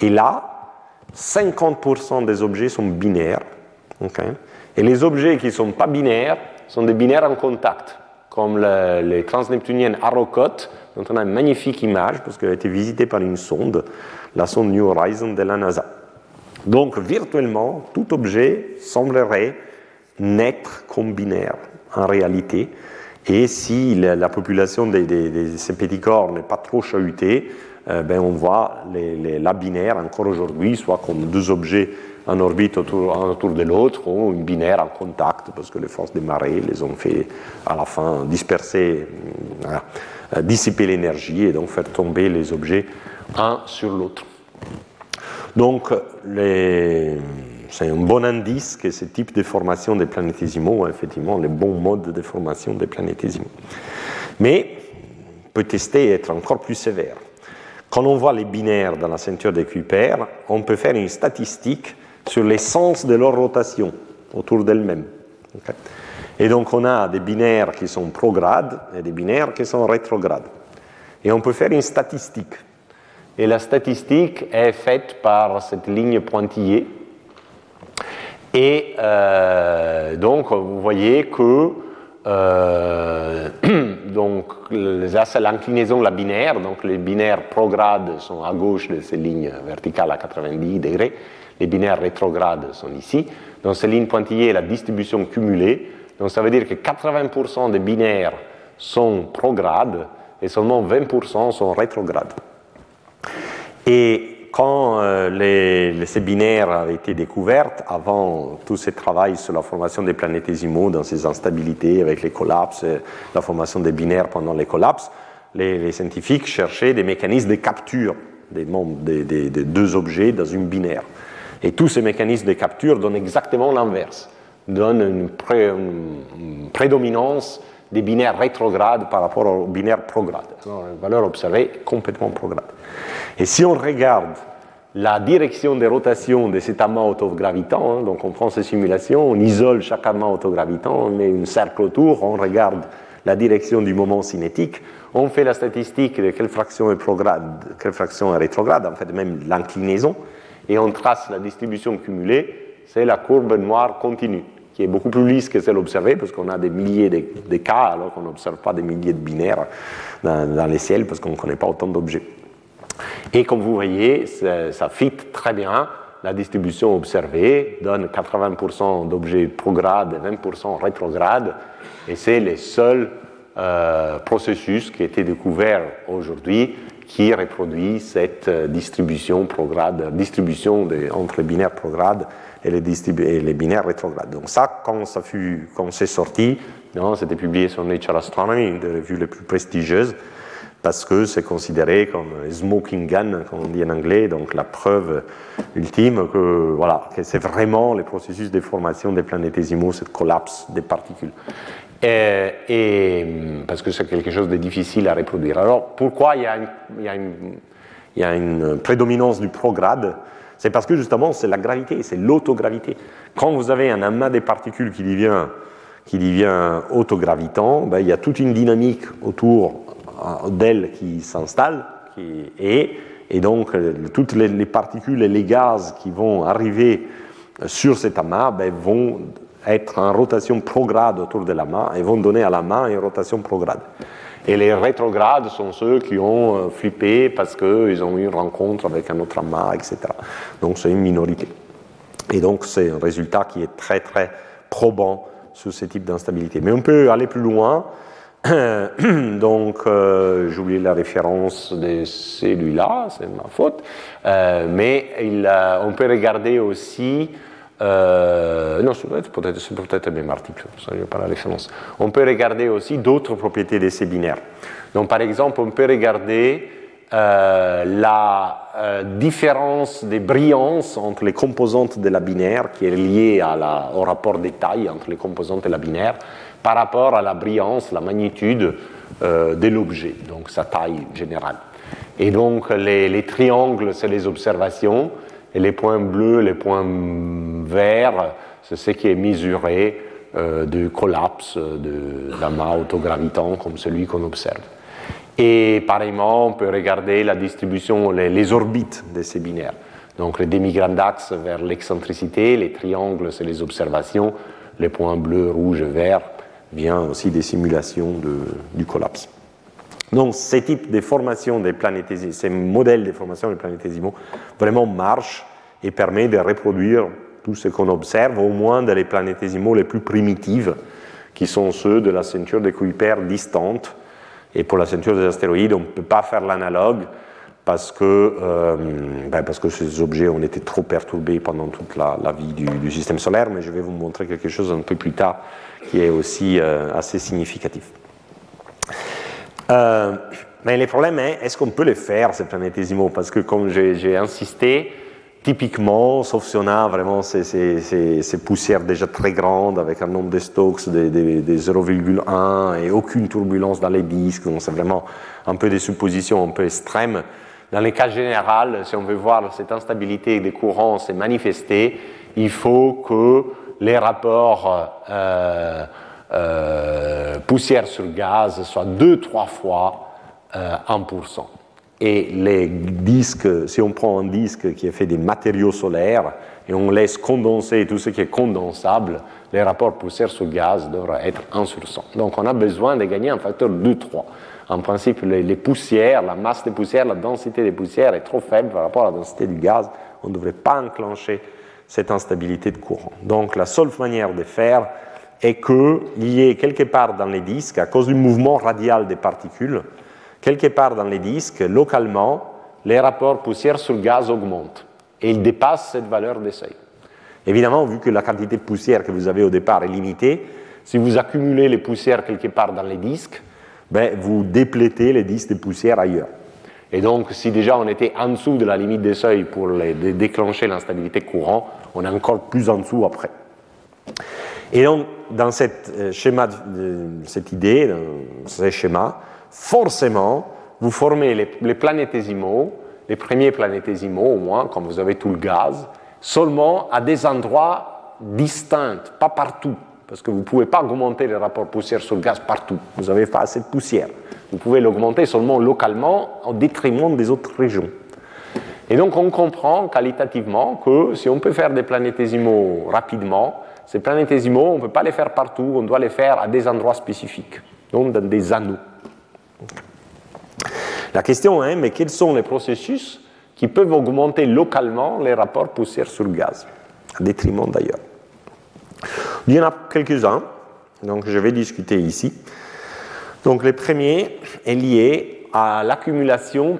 Et là, 50% des objets sont binaires. Et les objets qui ne sont pas binaires sont des binaires en contact, comme les transneptuniennes Arrokoth, dont on a une magnifique image, parce qu'elle a été visitée par une sonde, la sonde New Horizon de la NASA. Donc, virtuellement, tout objet semblerait naître comme binaire en réalité. Et si la, population des, ces petits corps n'est pas trop chahutée, euh, ben on voit les, la binaire encore aujourd'hui, soit comme deux objets en orbite autour, de l'autre, ou une binaire en contact, parce que les forces des marées les ont fait à la fin disperser, euh, dissiper l'énergie et donc faire tomber les objets un sur l'autre. Donc, c'est un bon indice que ce type de formation des planétésimaux effectivement le bon mode de formation des planétésimaux. Mais on peut tester et être encore plus sévère. Quand on voit les binaires dans la ceinture des Kuiper, on peut faire une statistique sur l'essence de leur rotation autour d'elles-mêmes. Et donc on a des binaires qui sont progrades et des binaires qui sont rétrogrades. Et on peut faire une statistique. Et la statistique est faite par cette ligne pointillée. Et euh, donc vous voyez que euh, donc l'inclinaison la binaire, donc les binaires progrades sont à gauche de ces lignes verticales à 90 degrés, les binaires rétrogrades sont ici. Dans ces lignes pointillées, la distribution cumulée, donc ça veut dire que 80% des binaires sont progrades et seulement 20% sont rétrogrades. Et quand euh, les, ces binaires avaient été découvertes, avant tout ce travail sur la formation des planétésimaux dans ces instabilités avec les collapses, la formation des binaires pendant les collapses, les, scientifiques cherchaient des mécanismes de capture des, des, deux objets dans une binaire. Et tous ces mécanismes de capture donnent exactement l'inverse, donnent une, prédominance des binaires rétrogrades par rapport aux binaires progrades. Alors, une valeur observée complètement prograde. Et si on regarde la direction de rotation de cet amas autogravitant, hein, donc on prend ces simulations, on isole chaque amas autogravitant, on met un cercle autour, on regarde la direction du moment cinétique, on fait la statistique de quelle fraction est prograde, quelle fraction est rétrograde, en fait même l'inclinaison, et on trace la distribution cumulée, c'est la courbe noire continue, qui est beaucoup plus lisse que celle observée, parce qu'on a des milliers de, cas, alors qu'on n'observe pas des milliers de binaires dans, les ciels, parce qu'on ne connaît pas autant d'objets. Et comme vous voyez, ça fit très bien. La distribution observée donne 80% d'objets progrades et 20% rétrogrades. Et c'est le seul euh, processus qui a été découvert aujourd'hui qui reproduit cette euh, distribution prograde, distribution entre les binaires progrades et les, et les, binaires rétrogrades. Donc ça, quand ça fut, quand c'est sorti, c'était publié sur Nature Astronomy, une des revues les plus prestigieuses, parce que c'est considéré comme smoking gun, comme on dit en anglais, donc la preuve ultime que, voilà, que c'est vraiment le processus de formation des planétésimaux, ce collapse des particules. Et, parce que c'est quelque chose de difficile à reproduire. Alors pourquoi il y a une, prédominance du prograde? C'est parce que justement c'est la gravité, c'est l'autogravité. Quand vous avez un amas de particules qui devient, qui devient autogravitant, ben, il y a toute une dynamique autour d'elle qui s'installe, et, et, donc euh, toutes les, particules et les gaz qui vont arriver sur cet amas ben, vont être en rotation prograde autour de l'amas et vont donner à l'amas une rotation prograde. Et les rétrogrades sont ceux qui ont euh, flippé parce qu'ils ont eu une rencontre avec un autre amas, etc. Donc c'est une minorité. Et donc c'est un résultat qui est très très probant sur ce type d'instabilité. Mais on peut aller plus loin Donc, euh, j'ai oublié la référence de celui-là, c'est ma faute. Euh, mais on peut regarder aussi. Euh, non, c'est peut-être, peut le même article, ça n'est pas la référence. On peut regarder aussi d'autres propriétés de ces binaires. Donc, par exemple, on peut regarder la différence des brillances entre les composantes de la binaire, qui est liée au rapport des tailles entre les composantes de la binaire par rapport à la brillance, la magnitude de l'objet, donc sa taille générale. Et donc les, triangles, c'est les observations, et les points bleus, les points verts, c'est ce qui est mesuré euh, du collapse d'amas autogravitant comme celui qu'on observe. Et pareillement, on peut regarder la distribution, les, orbites de ces binaires. Donc les demi-grands axes vers l'excentricité, les triangles, c'est les observations, les points bleus, rouges, verts, viennent aussi des simulations du collapse. Donc, ces types de formation des planétésimaux, ces modèles de formation des planétésimaux, vraiment marchent et permettent de reproduire tout ce qu'on observe, au moins dans les planétésimaux les plus primitifs, qui sont ceux de la ceinture de Kuiper distante. Et pour la ceinture des astéroïdes, on ne peut pas faire l'analogue parce que, euh, ben parce que ces objets ont été trop perturbés pendant toute la, vie du, système solaire, mais je vais vous montrer quelque chose un peu plus tard qui est aussi euh, assez significatif. Euh, mais le problème est, est-ce qu'on peut les faire, ces planétésimaux Parce que comme j'ai insisté, typiquement, sauf si on a vraiment ces, poussières déjà très grandes avec un nombre de Stokes de, de, 0,1 et aucune turbulence dans les disques, donc c'est vraiment un peu des suppositions un peu extrêmes. Dans les cas général, si on veut voir cette instabilité des courants se manifester, il faut que les rapports euh, euh, poussière sur gaz soit deux, trois fois 1%. Et les disques, si on prend un disque qui est fait des matériaux solaires et on laisse condenser tout ce qui est condensable, les rapports poussière sur gaz devraient être 1 sur 100. Donc on a besoin de gagner un facteur 2-3. En principe, les, les, poussières, la masse des poussières, la densité des poussières est trop faible par rapport à la densité du gaz. On ne devrait pas enclencher cette instabilité de courant. Donc la seule manière de faire, est qu'il y ait quelque part dans les disques, à cause du mouvement radial des particules, quelque part dans les disques, localement, les rapports poussière sur gaz augmentent et ils dépassent cette valeur de seuil. Évidemment, vu que la quantité de poussière que vous avez au départ est limitée, si vous accumulez les poussières quelque part dans les disques, ben, vous déplétez les disques de poussière ailleurs. Et donc, si déjà on était en dessous de la limite des seuils pour déclencher l'instabilité courant, on est encore plus en dessous après. Et donc, dans cette, euh, schéma, cette idée, dans ce schéma, forcément, vous formez les, planétésimaux, les premiers planétésimaux au moins, quand vous avez tout le gaz, seulement à des endroits distincts, pas partout, parce que vous ne pouvez pas augmenter le rapport poussière sur le gaz partout. Vous n'avez pas assez de poussière. Vous pouvez l'augmenter seulement localement au détriment des autres régions. Et donc on comprend qualitativement que si on peut faire des planétésimaux rapidement, ces planétésimaux, on ne peut pas les faire partout, on doit les faire à des endroits spécifiques, donc dans des anneaux. La question est, mais quels sont les processus qui peuvent augmenter localement les rapports poussière sur gaz, à détriment d'ailleurs Il y en a quelques-uns, donc je vais discuter ici. Donc le premier est lié à l'accumulation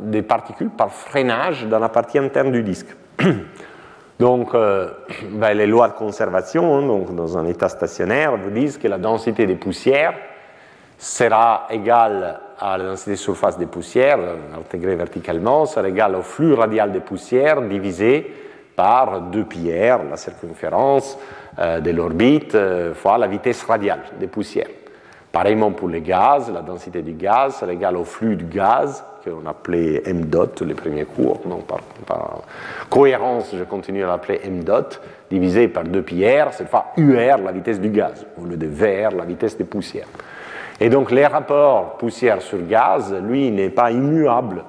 des particules par freinage dans la partie interne du disque. Donc, euh, ben, les lois de conservation, hein, donc dans un état stationnaire, vous disent que la densité des poussières sera égale à la densité de surface des poussières, intégrée verticalement, sera égale au flux radial des poussières divisé par 2 pi la circonférence euh, de l'orbite, euh, fois la vitesse radiale des poussières. Pareillement pour les gaz, la densité du gaz sera égale au flux du gaz qu'on appelait m dot les premiers cours. Donc par, cohérence, je continue à l'appeler m dot, divisé par 2 pi r, cette fois UR, la vitesse du gaz, au lieu de VR, la vitesse des poussières. Et donc les rapports poussière sur gaz, lui, n'est pas immuable.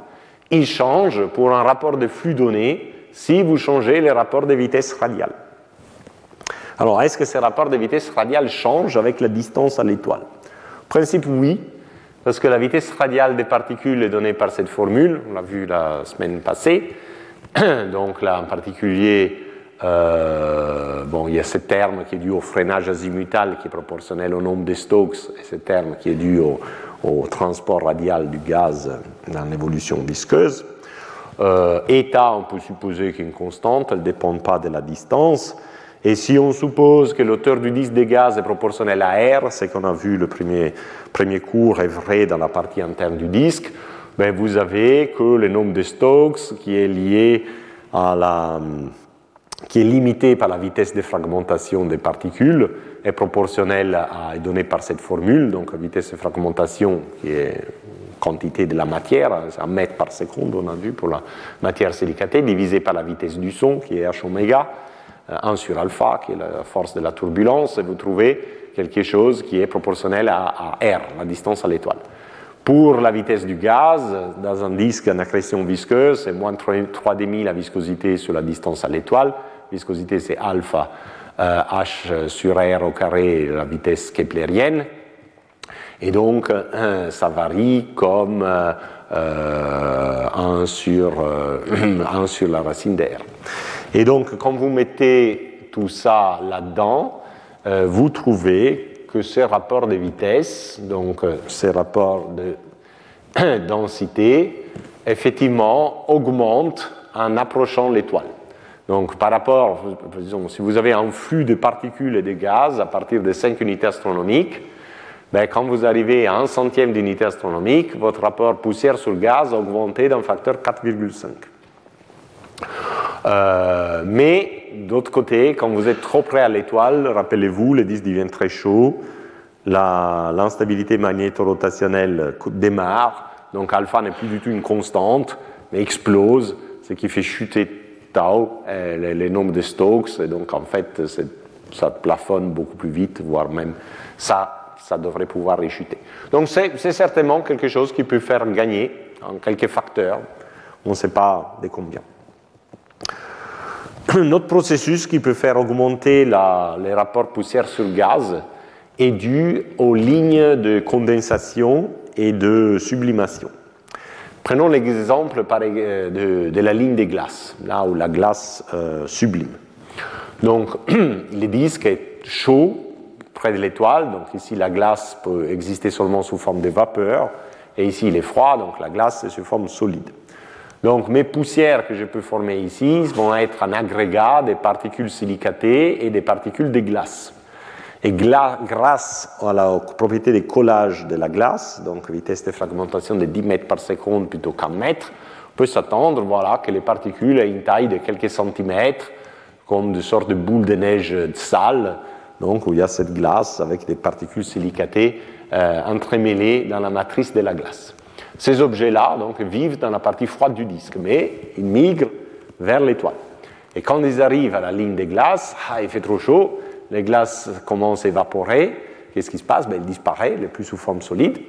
Il change pour un rapport de flux donné si vous changez les rapports de vitesse radiale. Alors, est-ce que ces rapports de vitesse radiale changent avec la distance à l'étoile? Principe, oui, parce que la vitesse radiale des particules est donnée par cette formule, on l'a vu la semaine passée. Donc là, en particulier, euh, bon, il y a ce terme qui est dû au freinage azimutal qui est proportionnel au nombre de Stokes, et ce terme qui est dû au, transport radial du gaz dans l'évolution visqueuse. Euh, état, on peut supposer qu'une constante, elle ne dépend pas de la distance. Et si on suppose que l'auteur du disque des gaz est proportionnel à R, ce qu'on a vu le premier, premier cours est vrai dans la partie interne du disque, ben vous avez que le nombre de Stokes qui est lié à la, qui est limité par la vitesse de fragmentation des particules, est proportionnelle à, est donnée par cette formule, donc la vitesse de fragmentation qui est quantité de la matière, un mètre par seconde, on a vu pour la matière silicatée, divisé par la vitesse du son, qui est h oméga, 1 euh, sur alpha, qui est la force de la turbulence, et vous trouvez quelque chose qui est proportionnel à, R, la distance à l'étoile. Pour la vitesse du gaz, dans un disque en accrétion visqueuse, c'est moins 3,5 la viscosité sur la distance à l'étoile. Viscosité, c'est alpha euh, h sur r au carré, la vitesse keplérienne. Et donc, euh, ça varie comme 1, euh, sur, 1 sur la racine d'air. Et donc, quand vous mettez tout ça là-dedans, vous trouvez que ces rapports de vitesse, donc ces rapports de densité, effectivement augmentent en approchant l'étoile. Donc par rapport, disons, si vous avez un flux de particules et de gaz à partir de 5 unités astronomiques, ben, quand vous arrivez à un centième d'unité astronomique, votre rapport poussière sur gaz a augmenté d'un facteur 4,5. Euh, mais d'autre côté, quand vous êtes trop près à l'étoile, rappelez-vous, le disque devient très chaud, l'instabilité magnétorotationnelle démarre, donc alpha n'est plus du tout une constante, mais explose, ce qui fait chuter tau, euh, les, nombres de Stokes, et donc en fait ça plafonne beaucoup plus vite, voire même ça, ça devrait pouvoir réchuter. Donc c'est certainement quelque chose qui peut faire gagner en quelques facteurs, on ne sait pas de combien. Un autre processus qui peut faire augmenter les rapports poussière sur gaz est dû aux lignes de condensation et de sublimation. Prenons l'exemple euh, de, la ligne des glaces, là où la glace euh, sublime. Donc, le disque est chaud près de l'étoile, donc ici la glace peut exister seulement sous forme de vapeur, et ici il est froid, donc la glace est sous forme solide. Donc mes poussières que je peux former ici vont être un agrégat des particules silicatées et des particules de glace. Et grâce à la propriété de collage de la glace, donc vitesse de fragmentation de 10 mètres par seconde plutôt qu'un mètre, on peut s'attendre voilà, que les particules aient une taille de quelques centimètres, comme de sortes de boules de neige de sale, donc où il y a cette glace avec des particules silicatées euh, entremêlées dans la matrice de la glace. Ces objets-là donc, vivent dans la partie froide du disque, mais ils migrent vers l'étoile. Et quand ils arrivent à la ligne des glaces, ah, il fait trop chaud, les glaces commencent à évaporer, qu'est-ce qui se passe? Ben, Elles disparaissent, elles plus sous forme solide,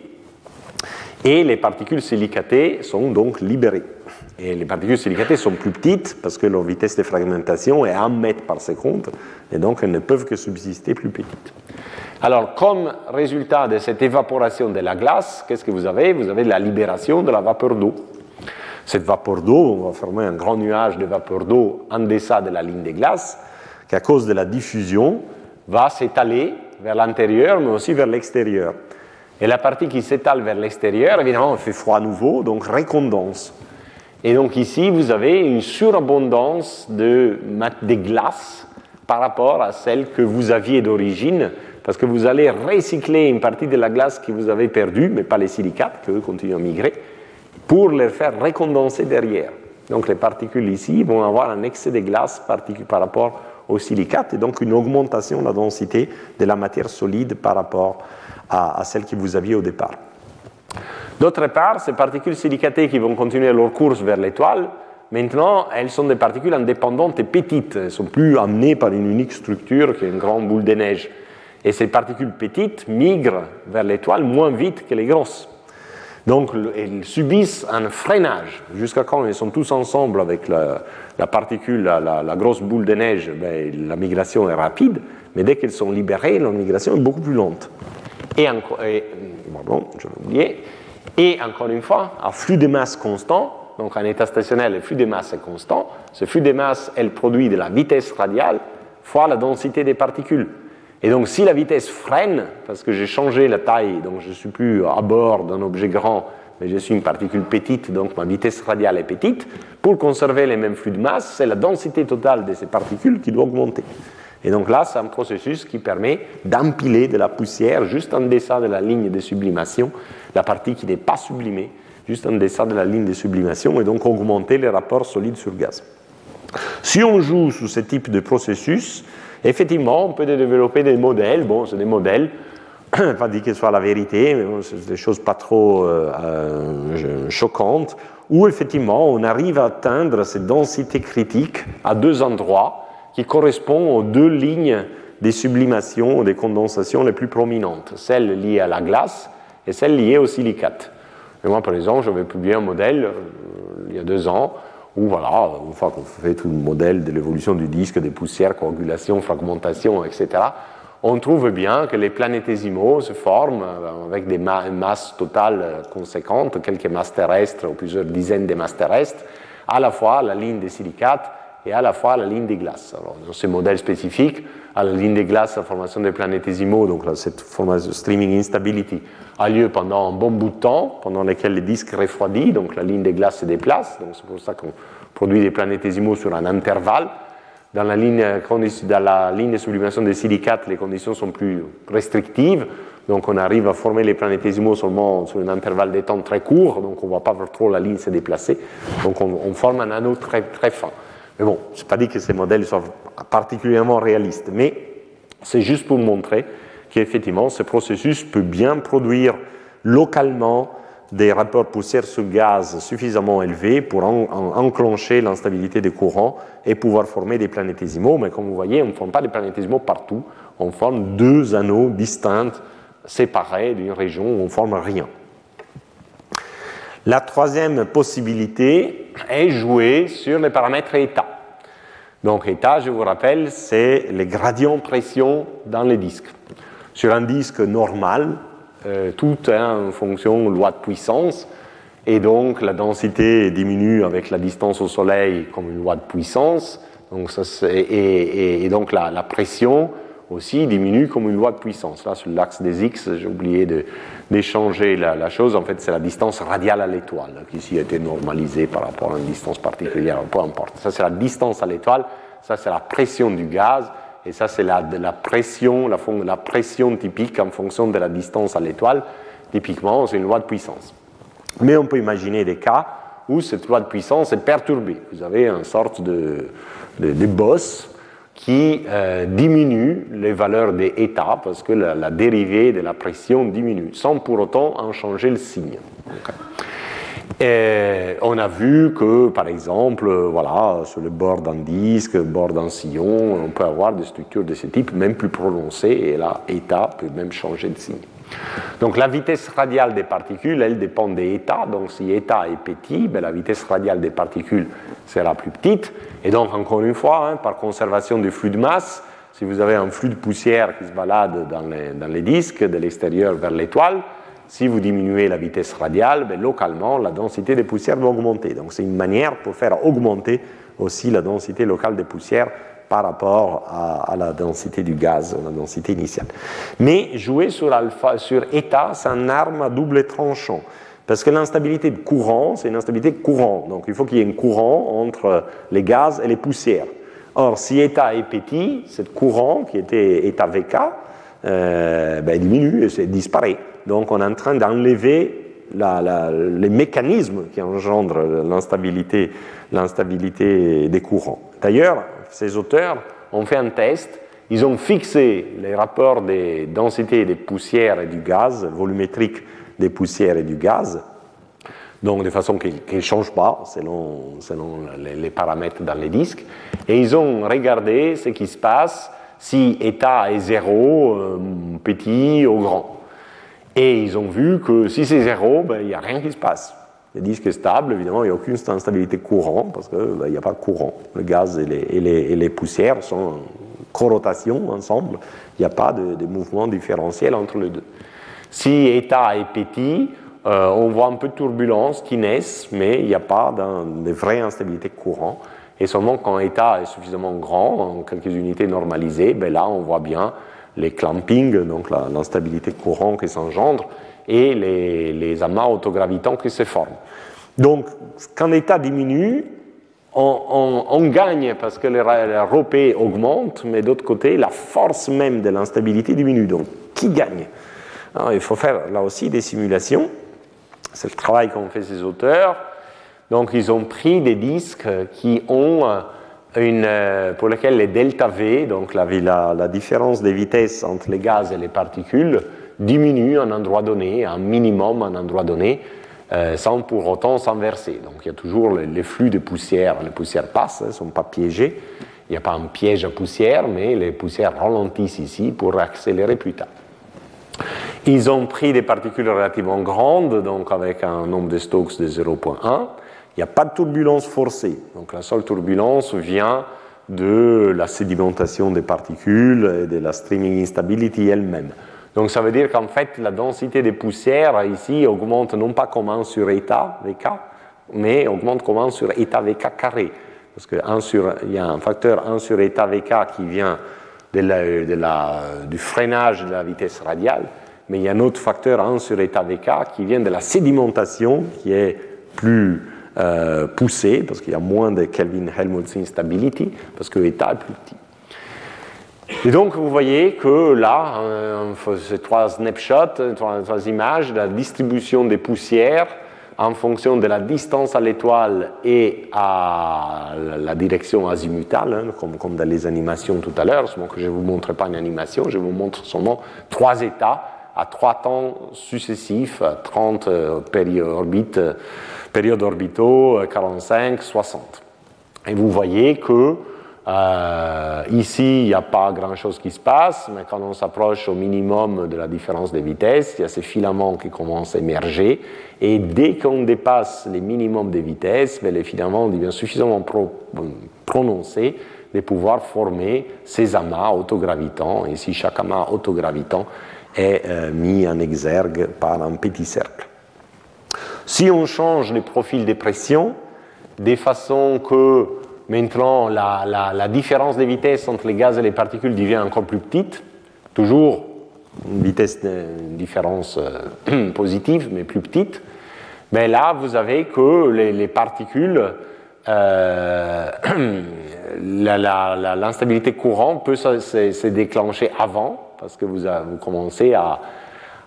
et les particules silicatées sont donc libérées. Et les particules silicatées sont plus petites parce que leur vitesse de fragmentation est 1 mètre par seconde, et donc elles ne peuvent que subsister plus petites. Alors, comme résultat de cette évaporation de la glace, qu'est-ce que vous avez? Vous avez la libération de la vapeur d'eau. Cette vapeur d'eau, on va former un grand nuage de vapeur d'eau en deçà de la ligne des glaces, qui à cause de la diffusion va s'étaler vers l'intérieur mais aussi vers l'extérieur. Et la partie qui s'étale vers l'extérieur, évidemment, fait froid à nouveau, donc récondense. Et donc ici, vous avez une surabondance de, de glace par rapport à celle que vous aviez d'origine, parce que vous allez recycler une partie de la glace que vous avez perdue, mais pas les silicates, qui continuent à migrer, pour les faire recondenser derrière. Donc les particules ici vont avoir un excès de glace par rapport au silicate et donc une augmentation de la densité de la matière solide par rapport à, celle que vous aviez au départ. D'autre part, ces particules silicatées qui vont continuer leur course vers l'étoile, maintenant, elles sont des particules indépendantes et petites. Elles ne sont plus amenées par une unique structure qui est une grande boule de neige. Et ces particules petites migrent vers l'étoile moins vite que les grosses. Donc, elles subissent un freinage jusqu'à quand elles sont tous ensemble avec la, particule, la, grosse boule de neige, ben, la migration est rapide, mais dès qu'elles sont libérées, la migration est beaucoup plus lente. Et, encore, Et encore une fois, à flux de masse constant, donc en état stationnaire, le flux de masse est constant. Ce flux de masse, elle produit de la vitesse radiale fois la densité des particules. Et donc, si la vitesse freine, parce que j'ai changé la taille, donc je ne suis plus à bord d'un objet grand, mais je suis une particule petite, donc ma vitesse radiale est petite. Pour conserver les mêmes flux de masse, c'est la densité totale de ces particules qui doit augmenter. Et donc là, c'est un processus qui permet d'empiler de la poussière juste en deçà de la ligne de sublimation, la partie qui n'est pas sublimée, juste en deçà de la ligne de sublimation, et donc augmenter les rapports solides sur gaz. Si on joue sous ce type de processus, effectivement, on peut développer des modèles. Bon, c'est des modèles, pas dire que ce soit la vérité, mais c'est des choses pas trop euh, euh, choquantes, où effectivement on arrive à atteindre cette densité critique à deux endroits qui correspondent aux deux lignes des sublimations ou des condensations les plus prominentes, celles liées à la glace et celles liées au silicate. Et moi, par exemple, j'avais publié un modèle euh, il y a deux ans où, voilà, fois qu'on fait tout le modèle de l'évolution du disque, des poussières, coagulation, fragmentation, etc., on trouve bien que les planétésimaux se forment euh, avec des masses totales euh, conséquentes, quelques masses terrestres ou plusieurs dizaines de masses terrestres, à la fois la ligne des silicates et à la fois la ligne des glaces. Alors, dans ces modèles spécifiques, à la ligne des glaces, la formation des planétésimaux, donc cette formation de streaming instability, a lieu pendant un bon bout de temps, pendant lequel les disques refroidissent, donc la ligne des glaces se déplace, donc c'est pour ça qu'on produit des planétésimaux sur un intervalle. Dans la, ligne, dans la ligne de sublimation des silicates, les conditions sont plus restrictives, donc on arrive à former les planétésimaux seulement sur un intervalle de temps très court, donc on ne voit pas trop la ligne se déplacer, donc on, on forme un anneau très, très fin. Mais bon, je n'ai pas dit que ces modèles soient particulièrement réalistes, mais c'est juste pour montrer qu'effectivement, ce processus peut bien produire localement des rapports poussière sur gaz suffisamment élevés pour enclencher l'instabilité des courants et pouvoir former des planétésimaux. Mais comme vous voyez, on ne forme pas des planétésimaux partout, on forme deux anneaux distincts, séparés d'une région où on ne forme rien. La troisième possibilité est jouer sur les paramètres état. Donc état, je vous rappelle, c'est les gradients pression dans les disques. Sur un disque normal, euh, tout est en fonction loi de puissance, et donc la densité diminue avec la distance au Soleil comme une loi de puissance, donc et, donc la pression aussi diminue comme une loi de puissance. Là, sur l'axe des X, j'ai oublié d'échanger la, la, chose. En fait, c'est la distance radiale à l'étoile qui ici a été normalisée par rapport à une distance particulière, peu importe. Ça, c'est la distance à l'étoile. Ça, c'est la pression du gaz. Et ça, c'est la, la, pression, la, la pression typique en fonction de la distance à l'étoile. Typiquement, c'est une loi de puissance. Mais on peut imaginer des cas où cette loi de puissance est perturbée. Vous avez une sorte de, de, qui euh, diminue les valeurs des états parce que la, dérivée de la pression diminue, sans pour autant en changer le signe. On a vu que, par exemple, voilà, sur le bord d'un disque, le bord d'un sillon, on peut avoir des structures de ce type, même plus prononcées, et là, état peut même changer de signe. Donc la vitesse radiale des particules, elle dépend des états. Donc si état est petit, ben, la vitesse radiale des particules sera plus petite. Et donc encore une fois, hein, par conservation du flux de masse, si vous avez un flux de poussière qui se balade dans les, dans les disques de l'extérieur vers l'étoile, si vous diminuez la vitesse radiale, ben, localement, la densité des poussières va augmenter. Donc c'est une manière pour faire augmenter aussi la densité locale des poussières par rapport à, la densité du gaz, la densité initiale. Mais jouer sur, alpha, sur état, c'est une arme à double tranchant. Parce que l'instabilité de courant, c'est une instabilité de courant. Donc il faut qu'il y ait un courant entre les gaz et les poussières. Or, si état est petit, ce courant qui était état VK, euh, ben, diminue et disparaît. Donc on est en train d'enlever les mécanismes qui engendrent l'instabilité, l'instabilité des courants. D'ailleurs, ces auteurs ont fait un test, ils ont fixé les rapports des densités des poussières et du gaz, volumétriques des poussières et du gaz, donc de façon qu'ils ne changent pas selon, selon les, paramètres dans les disques, et ils ont regardé ce qui se passe si état est zéro, euh, petit ou grand. Et ils ont vu que si c'est zéro, ben, il n'y a rien qui se passe. Le disque est stable, évidemment, il n'y a aucune instabilité courant parce qu'il ben, n'y a pas de courant. Le gaz et les, poussières sont en corotation ensemble. Il n'y a pas de, mouvement différentiel entre les deux. Si état est petit, euh, on voit un peu de turbulence qui naissent, mais il n'y a pas de vraie instabilité courant. Et seulement quand état est suffisamment grand, en quelques unités normalisées, ben là on voit bien les clampings, donc l'instabilité courant qui s'engendre et les, amas autogravitants qui se forment. Donc, quand l'état diminue, on, gagne parce que la ropée augmente, mais d'autre côté, la force même de l'instabilité diminue. Donc, qui gagne? Il faut faire là aussi des simulations. C'est le travail qu'ont fait ces auteurs. Donc, ils ont pris des disques qui ont une, pour laquelle les delta V, donc la, différence des vitesses entre les gaz et les particules, diminue à un endroit donné, un minimum à un endroit donné, sans pour autant s'inverser. Donc il y a toujours les, flux de poussière, les poussières passent, elles ne sont pas piégées. Il n'y a pas un piège à poussière, mais les poussières ralentissent ici pour accélérer plus tard. Ils ont pris des particules relativement grandes, donc avec un nombre de Stokes de 0.1. Il n'y a pas de turbulence forcée. Donc la seule turbulence vient de la sédimentation des particules et de la streaming instability elle-même. Donc ça veut dire qu'en fait, la densité des poussières ici augmente non pas comme 1 sur état VK, mais augmente comme 1 sur état VK carré. Parce qu'il y a un facteur 1 sur état VK qui vient de la, du freinage de la vitesse radiale, mais il y a un autre facteur 1 sur état VK qui vient de la sédimentation qui est plus euh, poussée, parce qu'il y a moins de Kelvin-Helmholtz instability, parce que l'état est plus petit. Et donc, vous voyez que là, ces trois snapshots, trois, trois images, la distribution des poussières en fonction de la distance à l'étoile et à la direction azimutale, hein, comme, dans les animations tout à l'heure, seulement que je ne vous montre pas une animation, je vous montre seulement trois états à trois temps successifs, 30 euh, périodes, périodes orbitaux, 45, 60. Et vous voyez que euh, ici, il n'y a pas grand-chose qui se passe, mais quand on s'approche au minimum de la différence de vitesse, il y a ces filaments qui commencent à émerger, et dès qu'on dépasse les minimums de vitesse, ben, les filaments deviennent suffisamment prononcés de pouvoir former ces amas autogravitants, ici chaque amas autogravitant est euh, mis en exergue par un petit cercle. Si on change le profil des pressions, de façon que Maintenant, la, différence de vitesse entre les gaz et les particules devient encore plus petite, toujours une vitesse de différence euh, positive, mais plus petite. Mais là, vous avez que les, particules, euh, l'instabilité courante peut se, déclencher avant, parce que vous, commencez à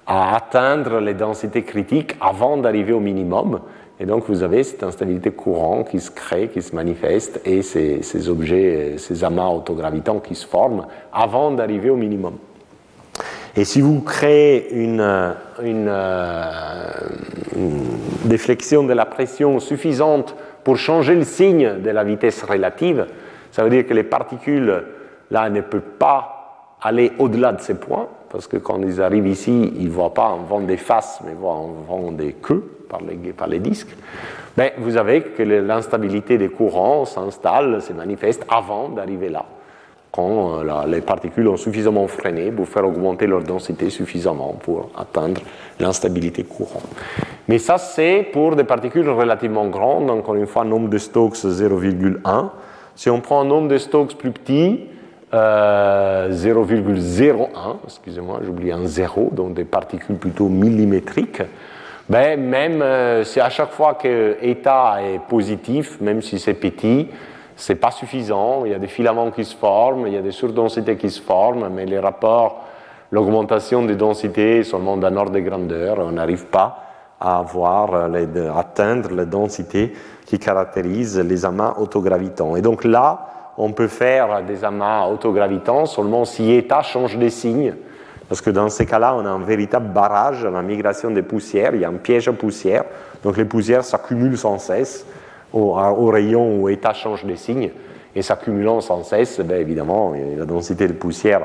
atteindre les densités critiques avant d'arriver au minimum. Et donc vous avez cette instabilité courante qui se crée, qui se manifeste, et ces, objets, ces amas autogravitants qui se forment avant d'arriver au minimum. Et si vous créez une, une, déflexion de la pression suffisante pour changer le signe de la vitesse relative, ça veut dire que les particules, là, ne peuvent pas aller au-delà de ces points, parce que quand ils arrivent ici, ils ne voient pas un vent des faces, mais ils voient un vent des queues par les, par les disques, mais vous avez que l'instabilité des courants s'installe, se manifeste avant d'arriver là, quand euh, les particules ont suffisamment freiné pour faire augmenter leur densité suffisamment pour atteindre l'instabilité courant. Mais ça, c'est pour des particules relativement grandes, encore une fois, nombre de Stokes 0,1. Si on prend un nombre de Stokes plus petit, 0,01, euh, excusez-moi, j'oublie un zéro, donc des particules plutôt millimétriques, ben, même euh, si à chaque fois que état est positif, même si c'est petit, c'est pas suffisant. Il y a des filaments qui se forment, il y a des surdensités qui se forment, mais les rapports, l'augmentation des densités seulement d'un ordre de grandeur, on n'arrive pas à avoir, euh, à atteindre la densité qui caractérise les amas autogravitants. Et donc là, on peut faire des amas autogravitants seulement si état change de signe. Parce que dans ces cas-là, on a un véritable barrage à la migration des poussières, il y a un piège à poussière, donc les poussières s'accumulent sans cesse au, rayon où état change de signe, et s'accumulant sans cesse, ben évidemment, la densité de poussière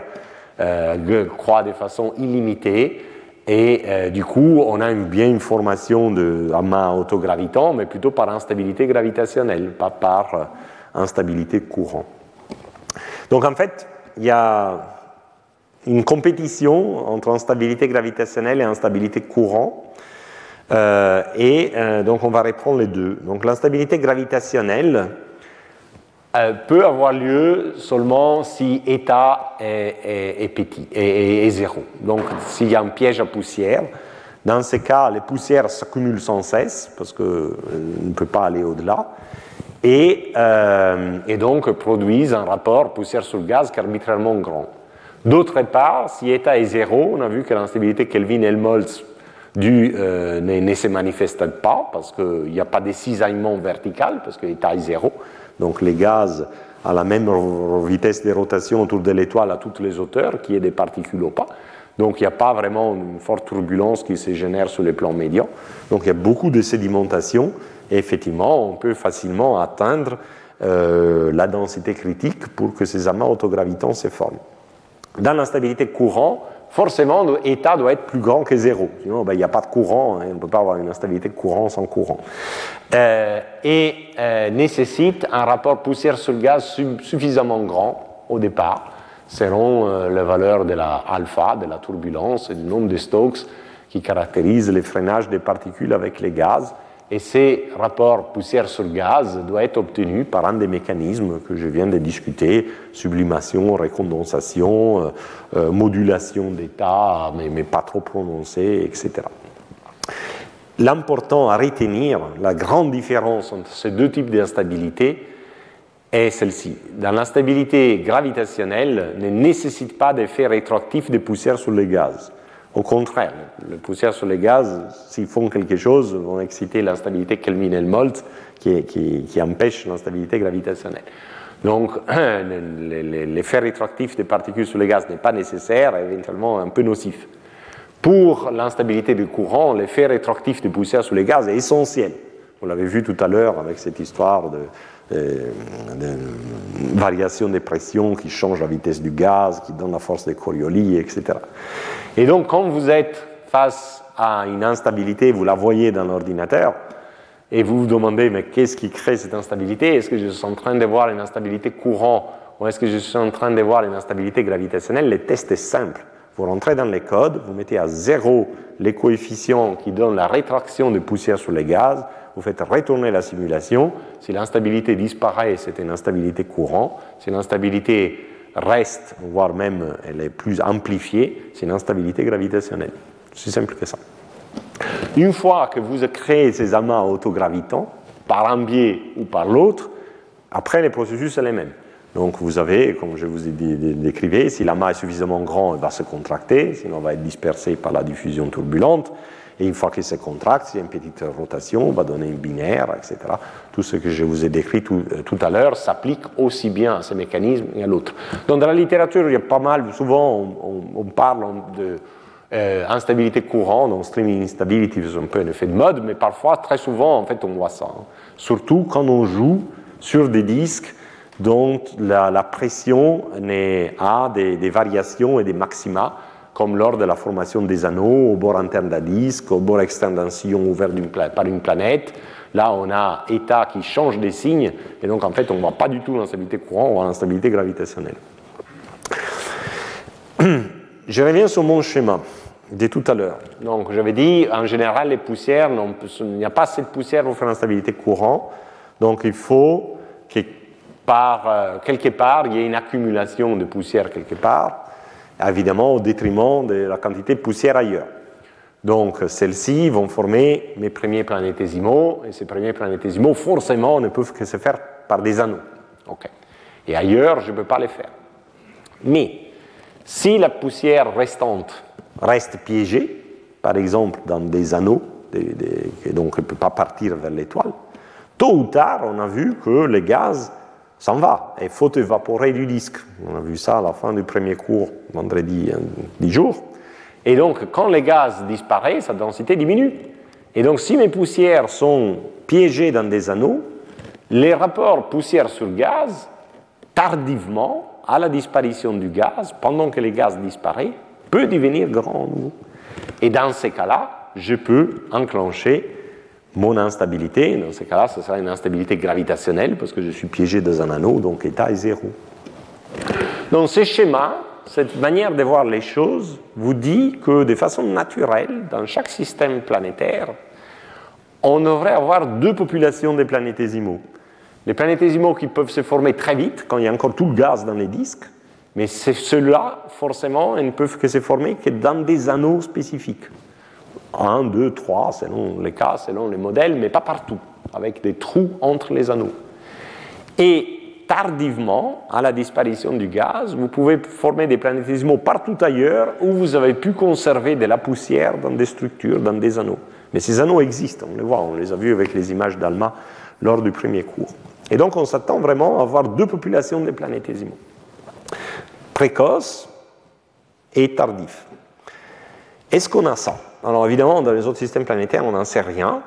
euh, croît de façon illimitée, et euh, du coup, on a bien une formation de amas autogravitant, mais plutôt par instabilité gravitationnelle, pas par euh, instabilité courant. Donc en fait, il y a une compétition entre instabilité gravitationnelle et instabilité courant. Euh, et euh, donc on va reprendre les deux. Donc l'instabilité gravitationnelle euh, peut avoir lieu seulement si état est, petit et, zéro. Donc s'il y a un piège à poussière, dans ces cas, les poussières s'accumulent sans cesse parce qu'on ne peut pas aller au-delà. Et, et, donc produisent un rapport poussière sur gaz qui est arbitrairement grand. D'autre part, si état est zéro, on a vu que l'instabilité Kelvin-Helmholtz euh, ne, se manifeste pas parce qu'il n'y a pas de cisaillement vertical, parce que l'état est zéro. Donc les gaz à la même vitesse de rotation autour de l'étoile à toutes les hauteurs, qui est des particules ou pas. Donc il n'y a pas vraiment une forte turbulence qui se génère sur les plans médians. Donc il y a beaucoup de sédimentation et effectivement on peut facilement atteindre euh, la densité critique pour que ces amas autogravitants se forment. Dans l'instabilité courant, forcément l'état doit être plus grand que zéro. Sinon ben, il n'y a pas de courant, hein. on ne peut pas avoir une instabilité courant sans courant. Euh, et euh, nécessite un rapport poussière sur le gaz suffisamment grand au départ selon euh, la valeur de la alpha, de la turbulence et du nombre de Stokes qui caractérisent le freinage des particules avec les gaz. Et ces rapports poussière sur gaz doivent être obtenus par un des mécanismes que je viens de discuter, sublimation, récondensation, euh, euh, modulation d'état, mais, pas trop prononcée, etc. L'important à retenir, la grande différence entre ces deux types d'instabilité, est celle-ci. Dans l'instabilité gravitationnelle, ne nécessite pas d'effet rétroactif de poussière sur les gaz. Au contraire, les poussières sur les gaz, s'ils font quelque chose, vont exciter l'instabilité Kelvin-Helmholtz qui, qui, qui, empêche l'instabilité gravitationnelle. Donc, l'effet rétroactif des particules sur les gaz n'est pas nécessaire, éventuellement un peu nocif. Pour l'instabilité du courant, l'effet rétroactif des poussières sur les gaz est essentiel. Vous l'avez vu tout à l'heure avec cette histoire de, euh, variation des pressions qui changent la vitesse du gaz, qui donne la force des Coriolis, etc. Et donc, quand vous êtes face à une instabilité, vous la voyez dans l'ordinateur, et vous vous demandez, mais qu'est-ce qui crée cette instabilité? Est-ce que je suis en train de voir une instabilité courant ou est-ce que je suis en train de voir une instabilité gravitationnelle? Le test est simple. Vous rentrez dans les codes, vous mettez à zéro les coefficients qui donnent la rétraction de poussière sur les gaz, vous faites retourner la simulation. Si l'instabilité disparaît, c'est une instabilité courante. Si l'instabilité reste, voire même elle est plus amplifiée, c'est une instabilité gravitationnelle. C'est simple que ça. Une fois que vous créez ces amas autogravitants, par un biais ou par l'autre, après les processus sont les mêmes. Donc vous avez, comme je vous ai décrivé, si l'amas est suffisamment grand, il va se contracter, sinon il va être dispersé par la diffusion turbulente. Et une fois qu'il se contracte, il y a une petite rotation, on va donner une binaire, etc. Tout ce que je vous ai décrit tout, euh, tout à l'heure s'applique aussi bien à ce mécanisme et à l'autre. Donc dans la littérature, il y a pas mal, souvent on, parle de euh, instabilité courante, donc streaming instability, c'est un peu un effet de mode, mais parfois, très souvent, en fait, on voit ça. Hein. Surtout quand on joue sur des disques dont la, pression a des variations et des maxima comme lors de la formation des anneaux au bord interne d'un disque, au bord externe d'un sillon ouvert par une planète. Là, on a état qui change des signes, et donc en fait, on ne voit pas du tout l'instabilité courante, on voit l'instabilité gravitationnelle. Je reviens sur mon schéma de tout à l'heure. Donc, j'avais dit, en général, les poussières, il n'y a pas assez de poussière pour faire l'instabilité courante, donc il faut que par, euh, quelque part, il y ait une accumulation de poussière quelque part évidemment au détriment de la quantité de poussière ailleurs. Donc celles-ci vont former mes premiers planétésimaux, et ces premiers planétésimaux, forcément, ne peuvent que se faire par des anneaux. Et ailleurs, je ne peux pas les faire. Mais si la poussière restante reste piégée, par exemple dans des anneaux, et donc elle ne peut pas partir vers l'étoile, tôt ou tard, on a vu que les gaz s'en va et faut évaporer du disque. On a vu ça à la fin du premier cours, vendredi 10 jours. Et donc, quand les gaz disparaissent, sa densité diminue. Et donc, si mes poussières sont piégées dans des anneaux, les rapports poussière sur gaz, tardivement, à la disparition du gaz, pendant que le gaz disparaît, peut devenir grand. Et dans ces cas-là, je peux enclencher mon instabilité, dans ce cas-là, ce sera une instabilité gravitationnelle parce que je suis piégé dans un anneau, donc état est zéro. Donc ce schéma, cette manière de voir les choses, vous dit que de façon naturelle, dans chaque système planétaire, on devrait avoir deux populations de planétésimaux. Les planétésimaux qui peuvent se former très vite, quand il y a encore tout le gaz dans les disques, mais ceux-là, forcément, ils ne peuvent que se former que dans des anneaux spécifiques. 1, 2, 3, selon les cas, selon les modèles, mais pas partout, avec des trous entre les anneaux. Et tardivement, à la disparition du gaz, vous pouvez former des planétésimaux partout ailleurs où vous avez pu conserver de la poussière dans des structures, dans des anneaux. Mais ces anneaux existent, on les voit, on les a vus avec les images d'Alma lors du premier cours. Et donc on s'attend vraiment à avoir deux populations de planétésimaux, précoces et tardifs. Est-ce qu'on a ça? Alors évidemment, dans les autres systèmes planétaires, on n'en sait rien,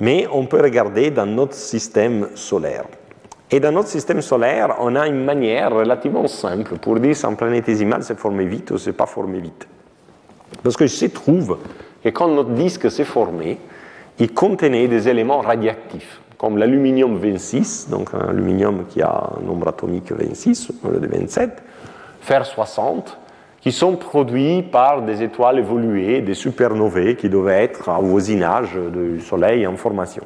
mais on peut regarder dans notre système solaire. Et dans notre système solaire, on a une manière relativement simple pour dire si un planétésimal s'est formé vite ou s'est pas formé vite. Parce que se trouve que quand notre disque s'est formé, il contenait des éléments radioactifs, comme l'aluminium 26, donc un aluminium qui a un nombre atomique 26 au lieu de 27, fer 60, qui sont produits par des étoiles évoluées, des supernovae qui devaient être au voisinage du Soleil en formation.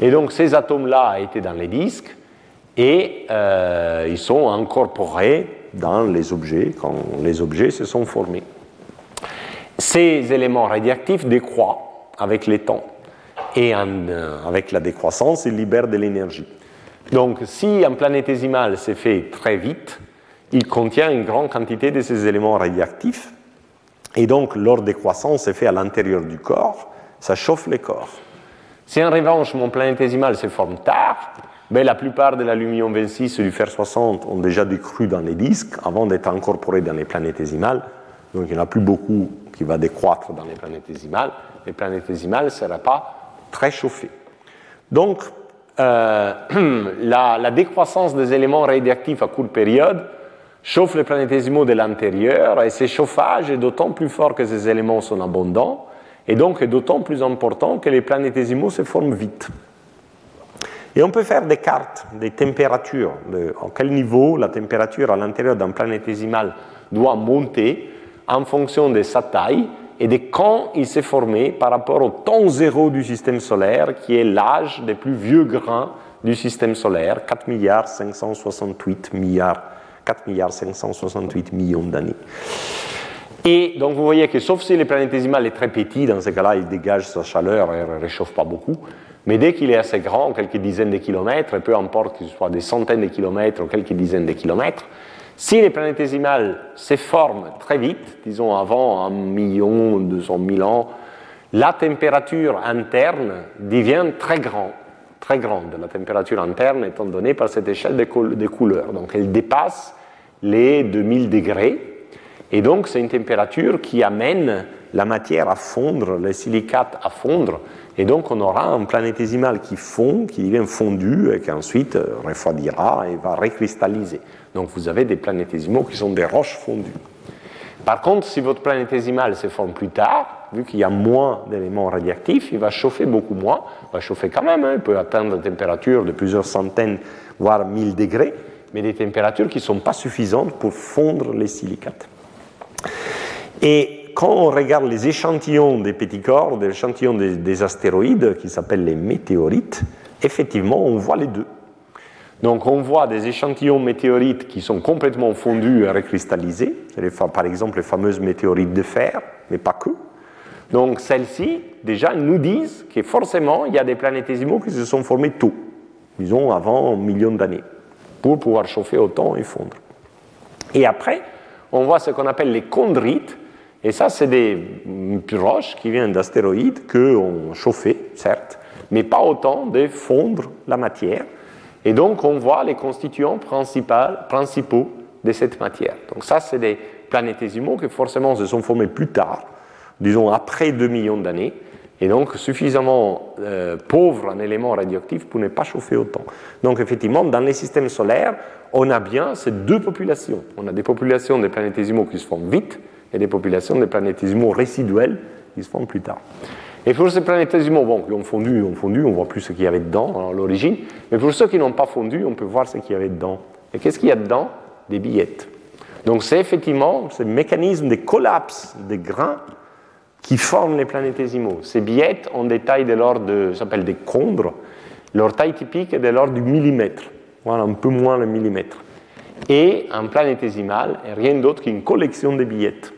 Et donc ces atomes-là étaient dans les disques et euh, ils sont incorporés dans les objets quand les objets se sont formés. Ces éléments radioactifs décroît avec les temps et euh, avec la décroissance, ils libèrent de l'énergie. Donc si un planétésimal s'est fait très vite, il contient une grande quantité de ces éléments radioactifs. Et donc, leur décroissance est faite à l'intérieur du corps, ça chauffe les corps. Si en revanche mon planétésimal se forme tard, ben, la plupart de l'aluminium 26 et du fer 60 ont déjà décru dans les disques avant d'être incorporés dans les planétésimales. Donc il n'y en a plus beaucoup qui va décroître dans les planétésimales. Les planétésimales ne seraient pas très chauffées. Donc euh, la, la, décroissance des éléments radioactifs à courte période chauffe les planétésimaux de l'intérieur et ce chauffage est d'autant plus fort que ces éléments sont abondants et donc est d'autant plus important que les planétésimaux se forment vite. Et on peut faire des cartes des températures, de, à quel niveau la température à l'intérieur d'un planétésimal doit monter en fonction de sa taille et de quand il s'est formé par rapport au temps zéro du système solaire, qui est l'âge des plus vieux grains du système solaire, 4 milliards 568 milliards 4 milliards 568 millions d'années. Et donc vous voyez que sauf si le planétésimal est très petit, dans ce cas-là, il dégage sa chaleur et ne réchauffe pas beaucoup. Mais dès qu'il est assez grand, quelques dizaines de kilomètres, peu importe qu'il soit des centaines de kilomètres ou quelques dizaines de kilomètres, si le planétésimal se forme très vite, disons avant un million, deux cent mille ans, la température interne devient très grande, très grande, la température interne étant donnée par cette échelle de, couleurs. Donc elle dépasse les 2000 degrés. Et donc, c'est une température qui amène la matière à fondre, les silicates à fondre. Et donc, on aura un planétésimal qui fond, qui devient fondu et qui ensuite euh, refroidira et va recristalliser. Donc, vous avez des planétésimaux qui sont des roches fondues. Par contre, si votre planétésimal se forme plus tard, vu qu'il y a moins d'éléments radioactifs, il va chauffer beaucoup moins. Il va chauffer quand même, hein. il peut atteindre des températures de plusieurs centaines, voire 1000 degrés mais des températures qui ne sont pas suffisantes pour fondre les silicates. Et quand on regarde les échantillons des petits corps, des échantillons des, astéroïdes, qui s'appellent les météorites, effectivement, on voit les deux. Donc on voit des échantillons météorites qui sont complètement fondus et recristallisés, par exemple les fameuses météorites de fer, mais pas que. Donc celles-ci, déjà, nous disent que forcément, il y a des planétésimaux qui se sont formés tôt, disons avant un million d'années pour pouvoir chauffer autant et fondre. Et après, on voit ce qu'on appelle les chondrites, et ça, c'est des roches qui viennent d'astéroïdes qu'on chauffait, certes, mais pas autant de fondre la matière. Et donc, on voit les constituants principaux de cette matière. Donc, ça, c'est des planétésimaux qui forcément se sont formés plus tard, disons après 2 millions d'années, et donc suffisamment euh, pauvre en éléments radioactifs pour ne pas chauffer autant. Donc effectivement, dans les systèmes solaires, on a bien ces deux populations. On a des populations de planétésimaux qui se forment vite et des populations de planétésimaux résiduels qui se forment plus tard. Et pour ces planétésimaux, bon, qui ont fondu, ont fondu, on voit plus ce qu'il y avait dedans à l'origine, mais pour ceux qui n'ont pas fondu, on peut voir ce qu'il y avait dedans. Et qu'est-ce qu'il y a dedans? Des billettes. Donc c'est effectivement ce mécanisme de collapse des grains qui forment les planétésimaux. Ces billettes ont des tailles de l'ordre de, s'appelle des chondres. Leur taille typique est de l'ordre du millimètre, voilà, un peu moins le millimètre. Et un planétésimal rien d'autre qu'une collection de billettes.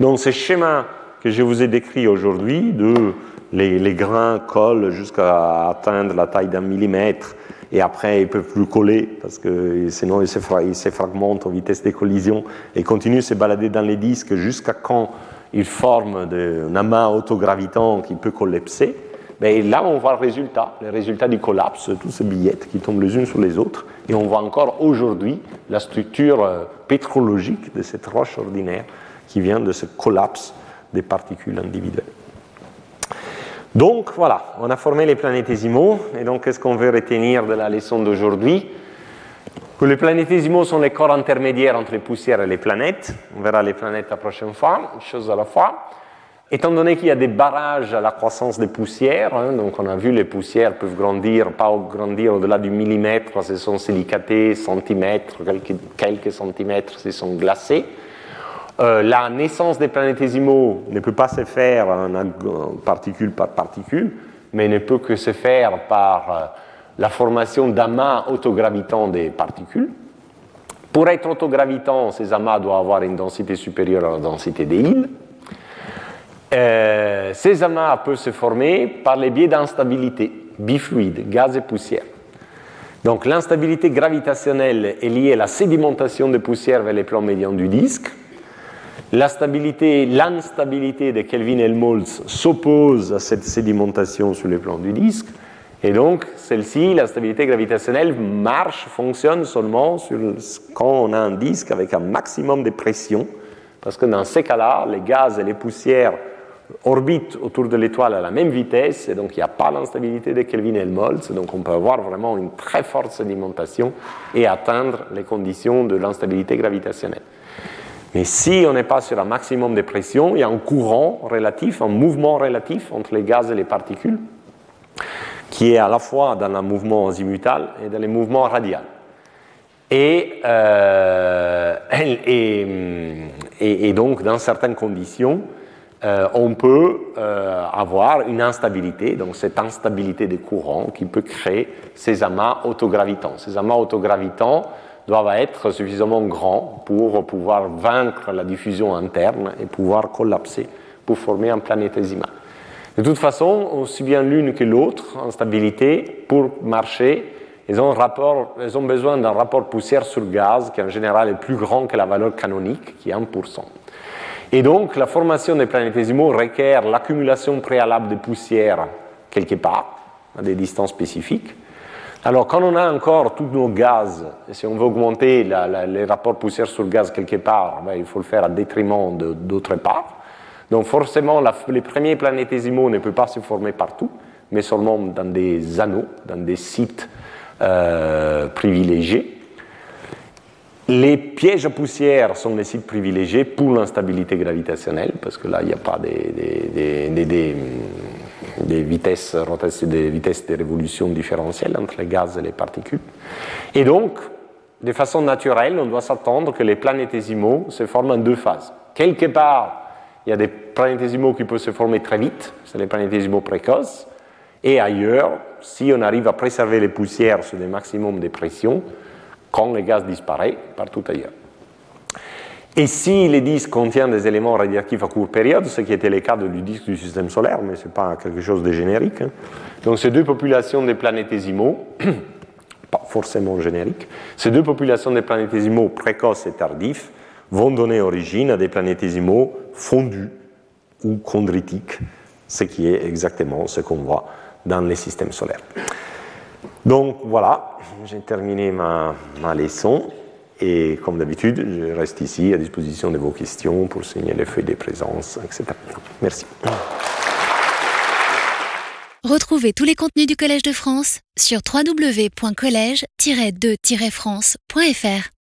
Donc ce schéma que je vous ai décrit aujourd'hui, de les, grains collent jusqu'à atteindre la taille d'un millimètre, et après ils ne peuvent plus coller parce que sinon ils se, fragmentent aux vitesses des collisions et continuent de se balader dans les disques jusqu'à quand il forme un amas autogravitant qui peut collapser. Mais là, on voit le résultat, le résultat du collapse, tous ces billettes qui tombent les unes sur les autres. Et on voit encore aujourd'hui la structure euh, pétrologique de cette roche ordinaire qui vient de ce collapse des particules individuelles. Donc voilà, on a formé les planétésimaux. Et donc, qu'est-ce qu'on veut retenir de la leçon d'aujourd'hui? Les planétésimaux sont les corps intermédiaires entre les poussières et les planètes. On verra les planètes la prochaine fois, une chose à la fois. Étant donné qu'il y a des barrages à la croissance des poussières, hein, donc on a vu les poussières peuvent grandir, pas grandir au-delà du millimètre, elles sont silicatées, centimètres, quelques, centimètres, elles sont glacées. Euh, la naissance des planétésimaux ne peut pas se faire particule par particule, mais ne peut que se faire par euh, la formation d'amas autogravitants des particules. Pour être autogravitants, ces amas doivent avoir une densité supérieure à la densité des îles. Euh, ces amas peuvent se former par les biais d'instabilité bifluide, gaz et poussière. Donc l'instabilité gravitationnelle est liée à la sédimentation de poussière vers les plans médians du disque l'instabilité de Kelvin-Helmholtz s'oppose à cette sédimentation sur le plan du disque. Et donc, celle-ci, la stabilité gravitationnelle, marche, fonctionne seulement quand on a un disque avec un maximum de pression, parce que dans ces cas-là, les gaz et les poussières orbitent autour de l'étoile à la même vitesse, et donc il n'y a pas l'instabilité de Kelvin-Helmholtz, donc on peut avoir vraiment une très forte sédimentation et atteindre les conditions de l'instabilité gravitationnelle. Mais si on n'est pas sur un maximum de pression, il y a un courant relatif, un mouvement relatif entre les gaz et les particules, qui est à la fois dans un mouvement azimutal et dans le mouvement radial. Et, euh, et, donc, dans certaines conditions, euh, on peut euh, avoir une instabilité, donc cette instabilité des courants qui peut créer ces amas autogravitants. Ces amas autogravitants doivent être suffisamment grands pour pouvoir vaincre la diffusion interne et pouvoir collapser pour former un planétésimal. De toute façon, aussi bien l'une que l'autre, en stabilité, pour marcher, elles ont, besoin d'un rapport poussière sur gaz qui en général est plus grand que la valeur canonique, qui est 1%. Et donc, la formation des planétésimaux requiert l'accumulation préalable de poussière quelque part, à des distances spécifiques, alors, quand on a encore tous nos gaz, et si on veut augmenter les rapports poussière sur gaz quelque part, ben, il faut le faire à détriment d'autres parts. Donc, forcément, les premiers planétésimaux ne peuvent pas se former partout, mais seulement dans des anneaux, dans des sites euh, privilégiés. Les pièges à poussière sont des sites privilégiés pour l'instabilité gravitationnelle, parce que là, il n'y a pas des, des vitesses, des vitesses de révolution différentielles entre les gaz et les particules. Et donc, de façon naturelle, on doit s'attendre que les planétésimaux se forment en deux phases. Quelque part, il y a des planétésimaux qui peuvent se former très vite, c'est les planétésimaux précoces, et ailleurs, si on arrive à préserver les poussières sur des maximums de pression, quand les gaz disparaissent, partout ailleurs. Et si les disques contiennent des éléments radioactifs à courte période, ce qui était le cas du disque du système solaire, mais ce n'est pas quelque chose de générique, hein. donc ces deux populations de planétésimaux, pas forcément génériques, ces deux populations de planétésimaux précoces et tardifs vont donner origine à des planétésimaux fondus ou chondritiques, ce qui est exactement ce qu'on voit dans les systèmes solaires. Donc voilà, j'ai terminé ma, ma leçon. Et comme d'habitude, je reste ici à disposition de vos questions pour signer les feuilles de présence, etc. Merci. Retrouvez tous les contenus du Collège de France sur www.colège-2-france.fr.